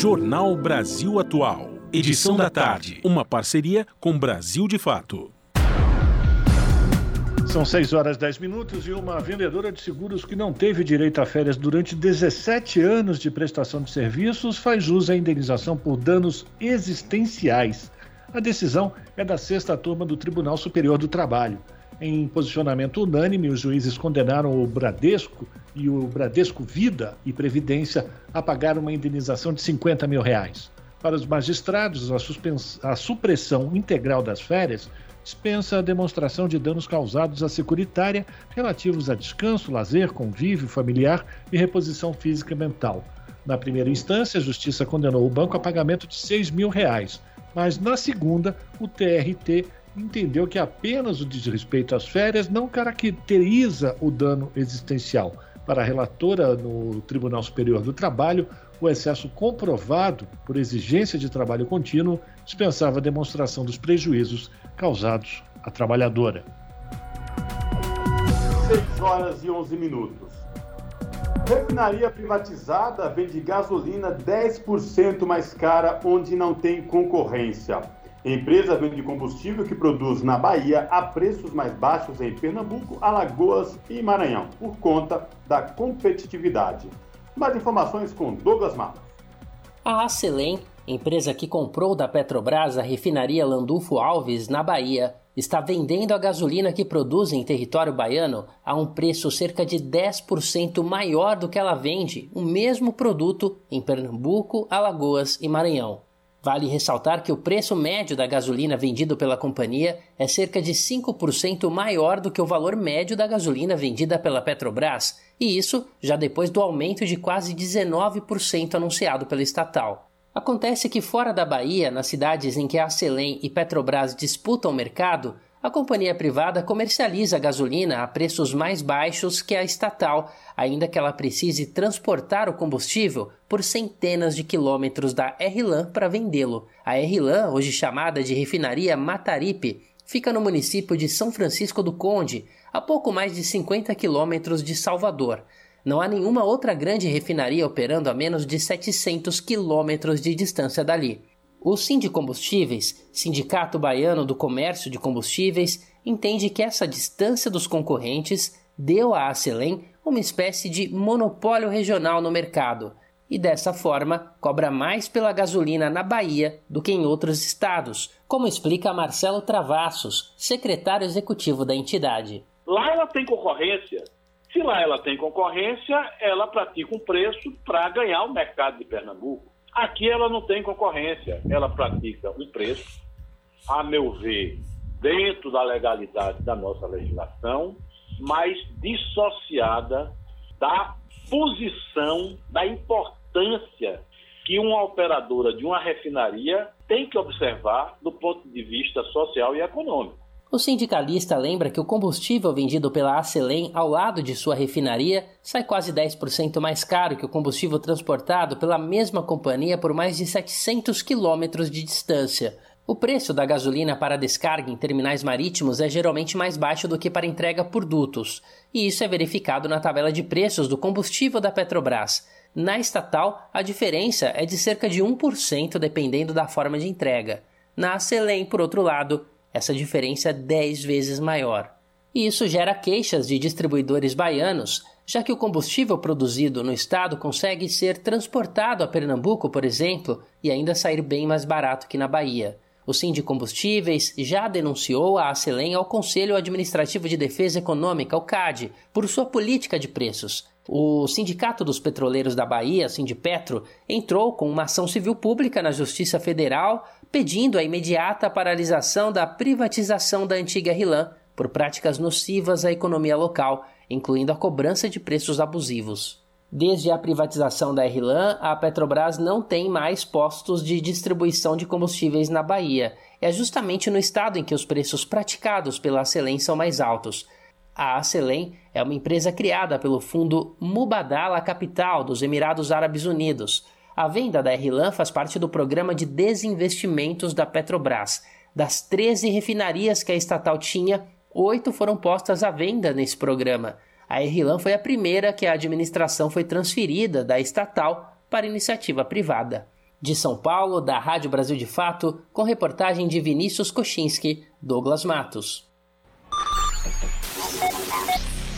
Jornal Brasil Atual. Edição da tarde. Uma parceria com Brasil de Fato. São 6 horas 10 minutos e uma vendedora de seguros que não teve direito a férias durante 17 anos de prestação de serviços faz jus à indenização por danos existenciais. A decisão é da sexta turma do Tribunal Superior do Trabalho. Em posicionamento unânime, os juízes condenaram o Bradesco e o Bradesco Vida e Previdência a pagar uma indenização de 50 mil reais. Para os magistrados, a, a supressão integral das férias dispensa a demonstração de danos causados à securitária relativos a descanso, lazer, convívio familiar e reposição física e mental. Na primeira instância, a Justiça condenou o banco a pagamento de 6 mil reais, mas na segunda, o TRT entendeu que apenas o desrespeito às férias não caracteriza o dano existencial. Para a relatora no Tribunal Superior do Trabalho, o excesso comprovado por exigência de trabalho contínuo dispensava a demonstração dos prejuízos causados à trabalhadora.
6 horas e 11 minutos. Refinaria privatizada vende gasolina 10% mais cara onde não tem concorrência. Empresa vende combustível que produz na Bahia a preços mais baixos em Pernambuco, Alagoas e Maranhão, por conta da competitividade. Mais informações com Douglas Matos.
A Acelém, empresa que comprou da Petrobras a refinaria Landulfo Alves, na Bahia, está vendendo a gasolina que produz em território baiano a um preço cerca de 10% maior do que ela vende o mesmo produto em Pernambuco, Alagoas e Maranhão. Vale ressaltar que o preço médio da gasolina vendido pela companhia é cerca de 5% maior do que o valor médio da gasolina vendida pela Petrobras, e isso já depois do aumento de quase 19% anunciado pela estatal. Acontece que fora da Bahia, nas cidades em que a Acelen e Petrobras disputam o mercado, a companhia privada comercializa a gasolina a preços mais baixos que a estatal, ainda que ela precise transportar o combustível por centenas de quilômetros da RLAN para vendê-lo. A RLAN, hoje chamada de Refinaria Mataripe, fica no município de São Francisco do Conde, a pouco mais de 50 quilômetros de Salvador. Não há nenhuma outra grande refinaria operando a menos de 700 quilômetros de distância dali. O Sindicombustíveis, Sindicato Baiano do Comércio de Combustíveis, entende que essa distância dos concorrentes deu à Acelen uma espécie de monopólio regional no mercado e dessa forma cobra mais pela gasolina na Bahia do que em outros estados, como explica Marcelo Travassos, secretário executivo da entidade.
Lá ela tem concorrência. Se lá ela tem concorrência, ela pratica um preço para ganhar o mercado de Pernambuco. Aqui ela não tem concorrência, ela pratica um preço, a meu ver, dentro da legalidade da nossa legislação, mas dissociada da posição, da importância que uma operadora de uma refinaria tem que observar do ponto de vista social e econômico.
O sindicalista lembra que o combustível vendido pela Acelen ao lado de sua refinaria sai quase 10% mais caro que o combustível transportado pela mesma companhia por mais de 700 quilômetros de distância. O preço da gasolina para descarga em terminais marítimos é geralmente mais baixo do que para entrega por dutos, e isso é verificado na tabela de preços do combustível da Petrobras. Na estatal, a diferença é de cerca de 1% dependendo da forma de entrega. Na Acelen, por outro lado, essa diferença é 10 vezes maior. E isso gera queixas de distribuidores baianos, já que o combustível produzido no estado consegue ser transportado a Pernambuco, por exemplo, e ainda sair bem mais barato que na Bahia. O de Combustíveis já denunciou a Acelen ao Conselho Administrativo de Defesa Econômica, o CAD, por sua política de preços. O Sindicato dos Petroleiros da Bahia, Sindipetro, entrou com uma ação civil pública na Justiça Federal pedindo a imediata paralisação da privatização da antiga RLAN por práticas nocivas à economia local, incluindo a cobrança de preços abusivos. Desde a privatização da RLAN, a Petrobras não tem mais postos de distribuição de combustíveis na Bahia. É justamente no estado em que os preços praticados pela Acelen são mais altos. A Acelen é uma empresa criada pelo fundo Mubadala Capital dos Emirados Árabes Unidos. A venda da RLAN faz parte do programa de desinvestimentos da Petrobras. Das 13 refinarias que a estatal tinha, oito foram postas à venda nesse programa. A RLAN foi a primeira que a administração foi transferida da estatal para iniciativa privada. De São Paulo, da Rádio Brasil de Fato, com reportagem de Vinícius Kochinski, Douglas Matos.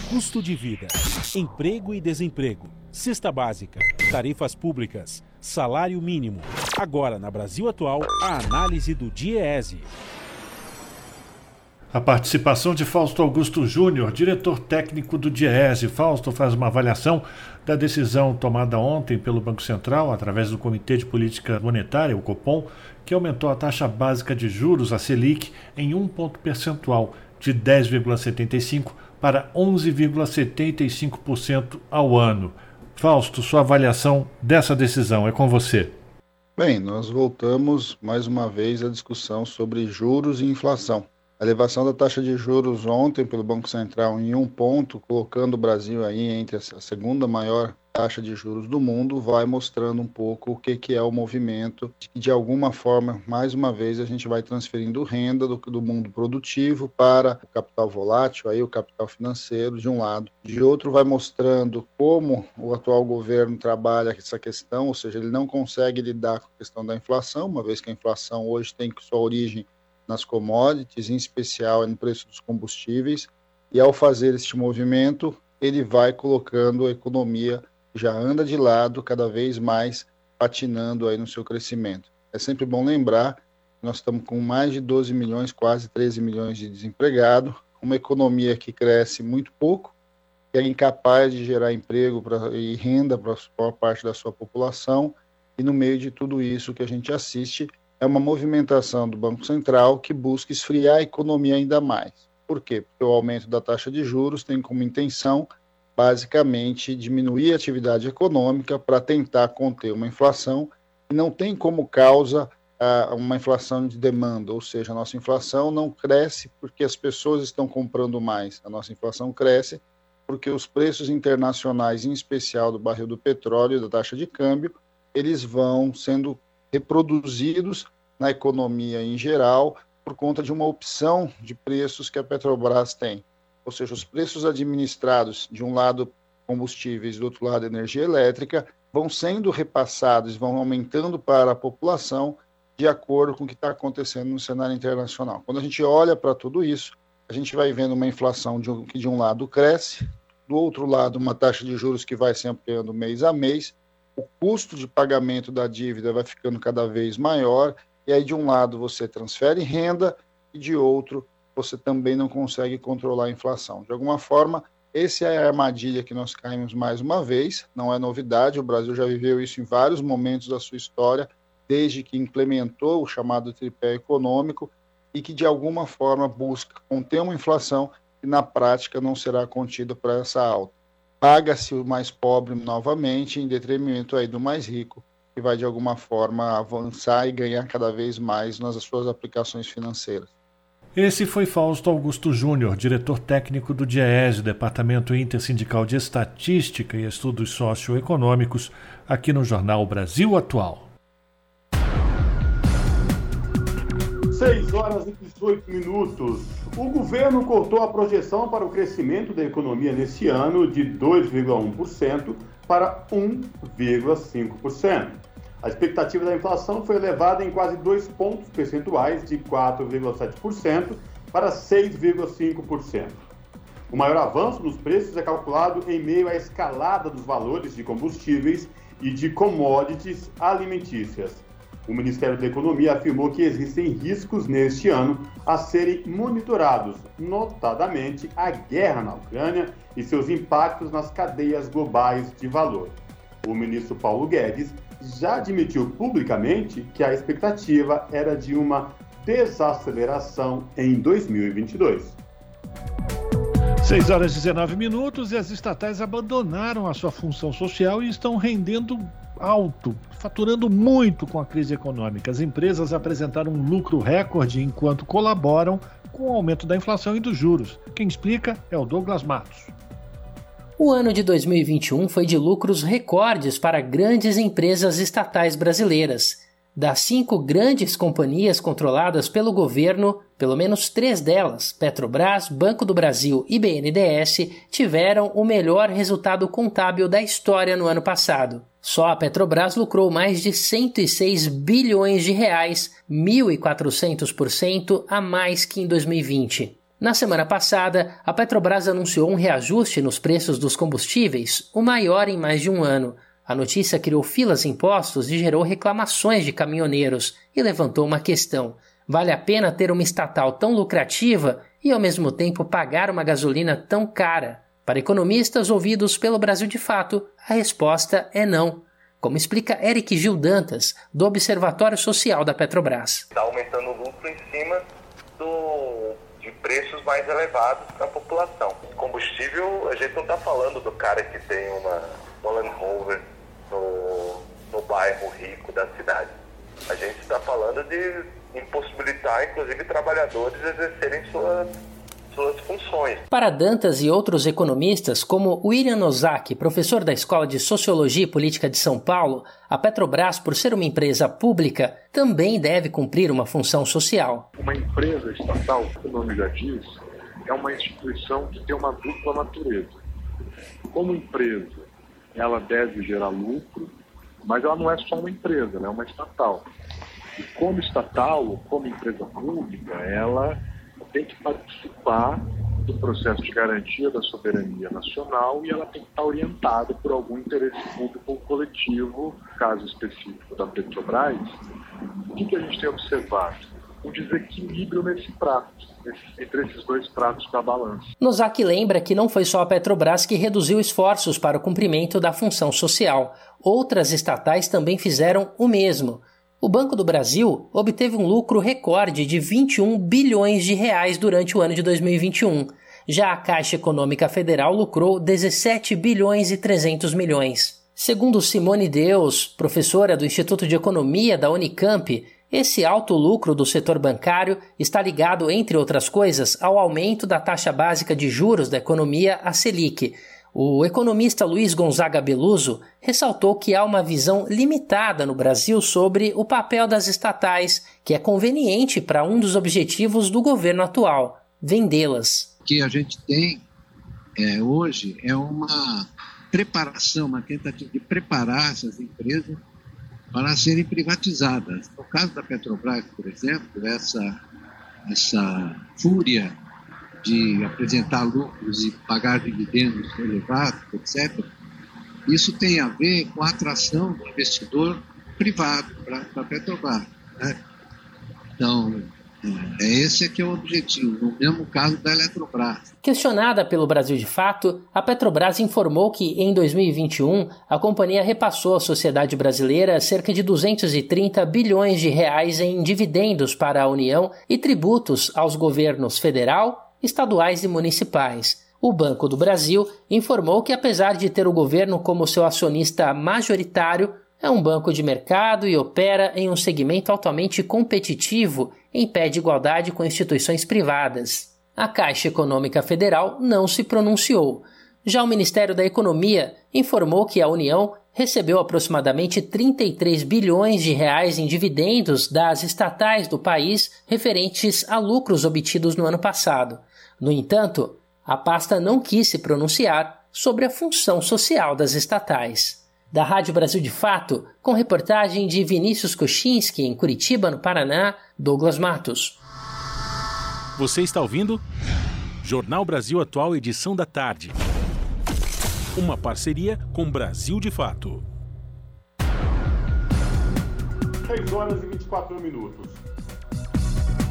Custo de vida, emprego e desemprego, cesta básica, tarifas públicas salário mínimo. Agora, na Brasil Atual, a análise do DIEESE.
A participação de Fausto Augusto Júnior, diretor técnico do DIEESE. Fausto faz uma avaliação da decisão tomada ontem pelo Banco Central, através do Comitê de Política Monetária, o COPOM, que aumentou a taxa básica de juros, a Selic, em um ponto percentual, de 10,75% para 11,75% ao ano. Fausto, sua avaliação dessa decisão é com você.
Bem, nós voltamos mais uma vez à discussão sobre juros e inflação. A elevação da taxa de juros ontem pelo Banco Central em um ponto, colocando o Brasil aí entre a segunda maior taxa de juros do mundo, vai mostrando um pouco o que, que é o movimento. De alguma forma, mais uma vez, a gente vai transferindo renda do, do mundo produtivo para o capital volátil, aí o capital financeiro, de um lado. De outro, vai mostrando como o atual governo trabalha essa questão, ou seja, ele não consegue lidar com a questão da inflação, uma vez que a inflação hoje tem sua origem nas commodities, em especial no preço dos combustíveis, e ao fazer este movimento, ele vai colocando a economia já anda de lado cada vez mais patinando aí no seu crescimento. É sempre bom lembrar que nós estamos com mais de 12 milhões, quase 13 milhões de desempregados, uma economia que cresce muito pouco, que é incapaz de gerar emprego pra, e renda para a maior parte da sua população, e no meio de tudo isso que a gente assiste é uma movimentação do Banco Central que busca esfriar a economia ainda mais. Por quê? Porque o aumento da taxa de juros tem como intenção, basicamente, diminuir a atividade econômica para tentar conter uma inflação e não tem como causa uh, uma inflação de demanda, ou seja, a nossa inflação não cresce porque as pessoas estão comprando mais, a nossa inflação cresce porque os preços internacionais, em especial do barril do petróleo e da taxa de câmbio, eles vão sendo reproduzidos na economia em geral por conta de uma opção de preços que a Petrobras tem. Ou seja, os preços administrados, de um lado combustíveis, do outro lado energia elétrica, vão sendo repassados, vão aumentando para a população de acordo com o que está acontecendo no cenário internacional. Quando a gente olha para tudo isso, a gente vai vendo uma inflação de um, que de um lado cresce, do outro lado uma taxa de juros que vai se ampliando mês a mês, o custo de pagamento da dívida vai ficando cada vez maior, e aí de um lado você transfere renda e de outro você também não consegue controlar a inflação. De alguma forma, essa é a armadilha que nós caímos mais uma vez, não é novidade, o Brasil já viveu isso em vários momentos da sua história, desde que implementou o chamado tripé econômico e que de alguma forma busca conter uma inflação que na prática não será contida para essa alta paga-se o mais pobre novamente em detrimento aí do mais rico, que vai de alguma forma avançar e ganhar cada vez mais nas suas aplicações financeiras.
Esse foi Fausto Augusto Júnior, diretor técnico do DIEESE, Departamento Intersindical de Estatística e Estudos Socioeconômicos, aqui no Jornal Brasil Atual.
6 horas e 18 minutos. O governo cortou a projeção para o crescimento da economia neste ano de 2,1% para 1,5%. A expectativa da inflação foi elevada em quase dois pontos percentuais, de 4,7% para 6,5%. O maior avanço nos preços é calculado em meio à escalada dos valores de combustíveis e de commodities alimentícias. O Ministério da Economia afirmou que existem riscos neste ano a serem monitorados, notadamente a guerra na Ucrânia e seus impactos nas cadeias globais de valor. O ministro Paulo Guedes já admitiu publicamente que a expectativa era de uma desaceleração em 2022.
6 horas e 19 minutos e as estatais abandonaram a sua função social e estão rendendo alto, faturando muito com a crise econômica. As empresas apresentaram um lucro recorde enquanto colaboram com o aumento da inflação e dos juros. Quem explica é o Douglas Matos.
O ano de 2021 foi de lucros recordes para grandes empresas estatais brasileiras. Das cinco grandes companhias controladas pelo governo, pelo menos três delas, Petrobras, Banco do Brasil e BNDES, tiveram o melhor resultado contábil da história no ano passado. Só a Petrobras lucrou mais de 106 bilhões de reais, 1.400% a mais que em 2020. Na semana passada, a Petrobras anunciou um reajuste nos preços dos combustíveis, o maior em mais de um ano. A notícia criou filas em postos e gerou reclamações de caminhoneiros e levantou uma questão: vale a pena ter uma estatal tão lucrativa e ao mesmo tempo pagar uma gasolina tão cara? Para economistas ouvidos pelo Brasil de Fato, a resposta é não. Como explica Eric Gil Dantas, do Observatório Social da Petrobras.
Está aumentando o lucro em cima do preços mais elevados para a população. Combustível, a gente não está falando do cara que tem uma, uma Land Rover no, no bairro rico da cidade. A gente está falando de impossibilitar, inclusive, trabalhadores exercerem suas suas funções.
Para Dantas e outros economistas, como William Nozaki, professor da Escola de Sociologia e Política de São Paulo, a Petrobras, por ser uma empresa pública, também deve cumprir uma função social.
Uma empresa estatal, como o nome já diz, é uma instituição que tem uma dupla natureza. Como empresa, ela deve gerar lucro, mas ela não é só uma empresa, ela é uma estatal. E como estatal, como empresa pública, ela tem que participar do processo de garantia da soberania nacional e ela tem que estar orientada por algum interesse público ou coletivo, caso específico da Petrobras. O que, que a gente tem observado? Um desequilíbrio nesse prato, entre esses dois pratos da balança.
Nozak lembra que não foi só a Petrobras que reduziu esforços para o cumprimento da função social. Outras estatais também fizeram o mesmo. O Banco do Brasil obteve um lucro recorde de 21 bilhões de reais durante o ano de 2021. Já a Caixa Econômica Federal lucrou 17 bilhões e 300 milhões. Segundo Simone Deus, professora do Instituto de Economia da Unicamp, esse alto lucro do setor bancário está ligado, entre outras coisas, ao aumento da taxa básica de juros da economia, a Selic, o economista Luiz Gonzaga Beluso ressaltou que há uma visão limitada no Brasil sobre o papel das estatais, que é conveniente para um dos objetivos do governo atual: vendê-las.
O que a gente tem é, hoje é uma preparação, uma tentativa de preparar essas empresas para serem privatizadas. No caso da Petrobras, por exemplo, essa, essa fúria de apresentar lucros e pagar dividendos elevados, etc., isso tem a ver com a atração do investidor privado para a Petrobras. Né? Então, é esse é que é o objetivo, no mesmo caso da Eletrobras.
Questionada pelo Brasil de Fato, a Petrobras informou que em 2021 a companhia repassou à sociedade brasileira cerca de 230 bilhões de reais em dividendos para a União e tributos aos governos federal, estaduais e municipais. O Banco do Brasil informou que, apesar de ter o governo como seu acionista majoritário, é um banco de mercado e opera em um segmento altamente competitivo em pé de igualdade com instituições privadas. A Caixa Econômica Federal não se pronunciou. Já o Ministério da Economia informou que a União recebeu aproximadamente 33 bilhões de reais em dividendos das estatais do país referentes a lucros obtidos no ano passado. No entanto, a pasta não quis se pronunciar sobre a função social das estatais. Da Rádio Brasil de Fato, com reportagem de Vinícius Kochinski em Curitiba, no Paraná, Douglas Matos.
Você está ouvindo? Jornal Brasil Atual, edição da tarde. Uma parceria com Brasil de Fato.
6 horas e 24 minutos.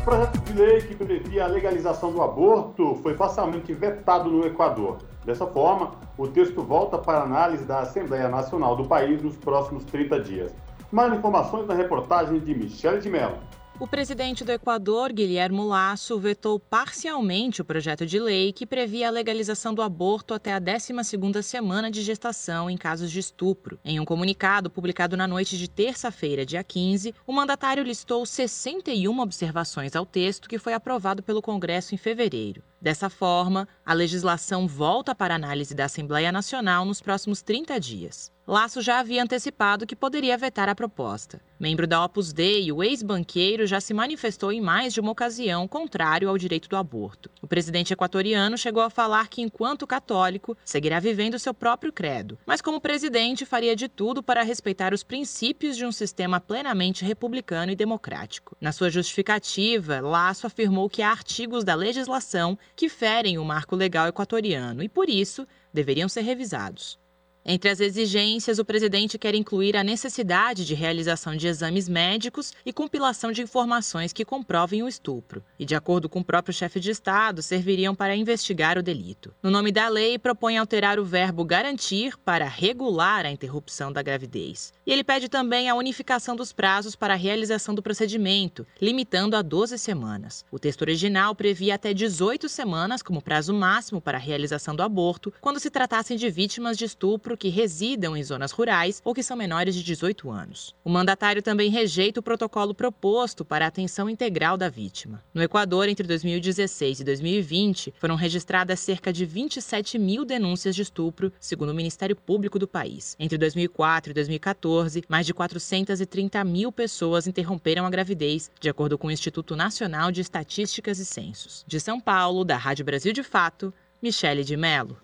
O projeto de lei que previa a legalização do aborto foi parcialmente vetado no Equador. Dessa forma, o texto volta para análise da Assembleia Nacional do país nos próximos 30 dias. Mais informações na reportagem de Michele de Mello.
O presidente do Equador, Guilherme Lasso, vetou parcialmente o projeto de lei que previa a legalização do aborto até a 12ª semana de gestação em casos de estupro. Em um comunicado publicado na noite de terça-feira, dia 15, o mandatário listou 61 observações ao texto que foi aprovado pelo Congresso em fevereiro. Dessa forma, a legislação volta para análise da Assembleia Nacional nos próximos 30 dias. Laço já havia antecipado que poderia vetar a proposta. Membro da Opus Dei, o ex-banqueiro já se manifestou em mais de uma ocasião contrário ao direito do aborto. O presidente equatoriano chegou a falar que, enquanto católico, seguirá vivendo seu próprio credo, mas como presidente faria de tudo para respeitar os princípios de um sistema plenamente republicano e democrático. Na sua justificativa, Laço afirmou que há artigos da legislação que ferem o marco legal equatoriano e, por isso, deveriam ser revisados. Entre as exigências, o presidente quer incluir a necessidade de realização de exames médicos e compilação de informações que comprovem o estupro, e, de acordo com o próprio chefe de Estado, serviriam para investigar o delito. No nome da lei, propõe alterar o verbo garantir para regular a interrupção da gravidez. E ele pede também a unificação dos prazos para a realização do procedimento, limitando a 12 semanas. O texto original previa até 18 semanas como prazo máximo para a realização do aborto, quando se tratassem de vítimas de estupro que residam em zonas rurais ou que são menores de 18 anos. O mandatário também rejeita o protocolo proposto para a atenção integral da vítima. No Equador, entre 2016 e 2020, foram registradas cerca de 27 mil denúncias de estupro, segundo o Ministério Público do país. Entre 2004 e 2014, mais de 430 mil pessoas interromperam a gravidez, de acordo com o Instituto Nacional de Estatísticas e Censos. De São Paulo, da Rádio Brasil de Fato, Michele de Mello.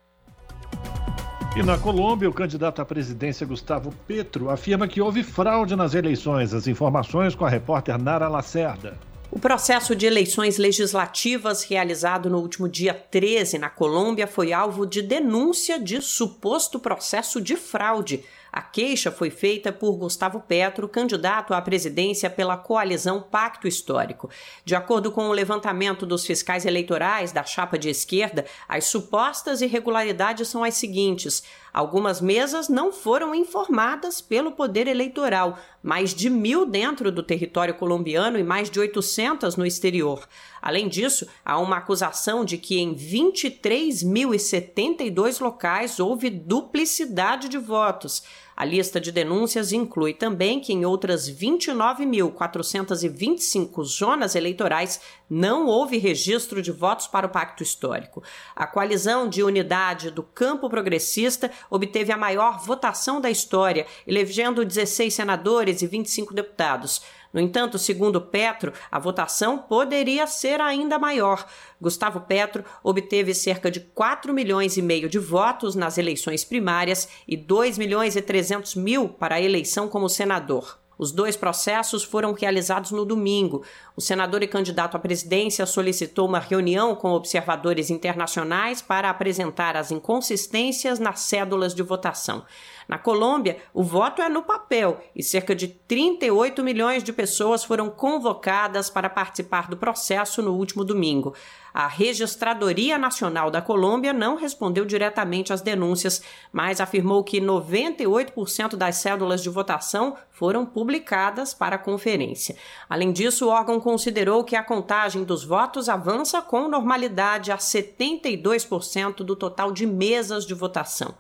E na Colômbia, o candidato à presidência Gustavo Petro afirma que houve fraude nas eleições. As informações com a repórter Nara Lacerda.
O processo de eleições legislativas realizado no último dia 13 na Colômbia foi alvo de denúncia de suposto processo de fraude a queixa foi feita por Gustavo Petro, candidato à presidência pela coalizão Pacto Histórico. De acordo com o levantamento dos fiscais eleitorais da chapa de esquerda, as supostas irregularidades são as seguintes: algumas mesas não foram informadas pelo Poder Eleitoral, mais de mil dentro do território colombiano e mais de 800 no exterior. Além disso, há uma acusação de que em 23.072 locais houve duplicidade de votos. A lista de denúncias inclui também que em outras 29.425 zonas eleitorais não houve registro de votos para o Pacto Histórico. A coalizão de unidade do campo progressista obteve a maior votação da história, elegendo 16 senadores e 25 deputados. No entanto, segundo Petro, a votação poderia ser ainda maior. Gustavo Petro obteve cerca de 4 milhões e meio de votos nas eleições primárias e 2 milhões e 300 mil para a eleição como senador. Os dois processos foram realizados no domingo. O senador e candidato à presidência solicitou uma reunião com observadores internacionais para apresentar as inconsistências nas cédulas de votação. Na Colômbia, o voto é no papel e cerca de 38 milhões de pessoas foram convocadas para participar do processo no último domingo. A Registradoria Nacional da Colômbia não respondeu diretamente às denúncias, mas afirmou que 98% das cédulas de votação foram publicadas para a conferência. Além disso, o órgão considerou que a contagem dos votos avança com normalidade a 72% do total de mesas de votação.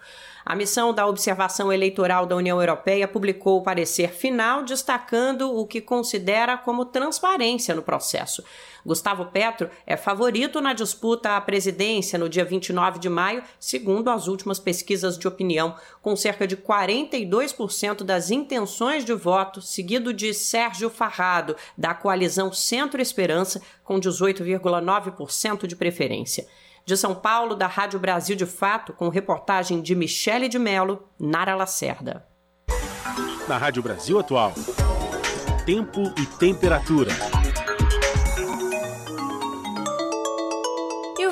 A missão da Observação Eleitoral da União Europeia publicou o parecer final destacando o que considera como transparência no processo. Gustavo Petro é favorito na disputa à presidência no dia 29 de maio, segundo as últimas pesquisas de opinião, com cerca de 42% das intenções de voto, seguido de Sérgio Farrado, da coalizão Centro Esperança, com 18,9% de preferência. De São Paulo, da Rádio Brasil de Fato, com reportagem de Michele de Mello, Nara Lacerda.
Na Rádio Brasil Atual. Tempo e temperatura.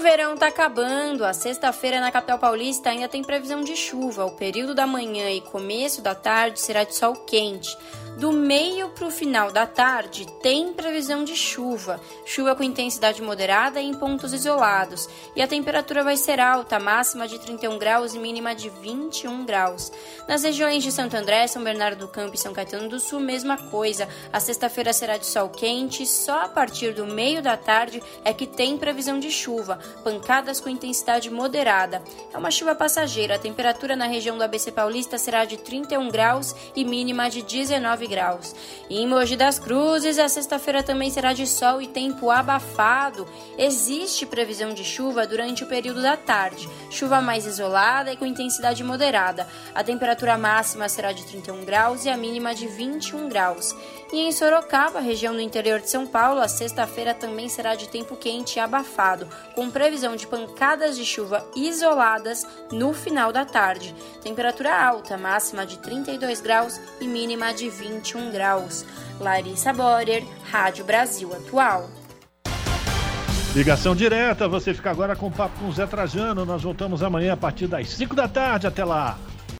verão tá acabando. A sexta-feira na capital paulista ainda tem previsão de chuva. O período da manhã e começo da tarde será de sol quente. Do meio para o final da tarde, tem previsão de chuva, chuva com intensidade moderada em pontos isolados, e a temperatura vai ser alta, máxima de 31 graus e mínima de 21 graus. Nas regiões de Santo André, São Bernardo do Campo e São Caetano do Sul, mesma coisa. A sexta-feira será de sol quente, só a partir do meio da tarde é que tem previsão de chuva, pancadas com intensidade moderada. É uma chuva passageira, a temperatura na região do ABC Paulista será de 31 graus e mínima de 19 graus. E em Mogi das Cruzes, a sexta-feira também será de sol e tempo abafado. Existe previsão de chuva durante o período da tarde, chuva mais isolada e com intensidade moderada. A temperatura máxima será de 31 graus e a mínima de 21 graus. E em Sorocaba, região do interior de São Paulo, a sexta-feira também será de tempo quente e abafado, com previsão de pancadas de chuva isoladas no final da tarde. Temperatura alta, máxima de 32 graus e mínima de 21 graus. Larissa Borer, Rádio Brasil Atual.
Ligação direta, você fica agora com o papo com o Zé Trajano. Nós voltamos amanhã a partir das 5 da tarde. Até lá.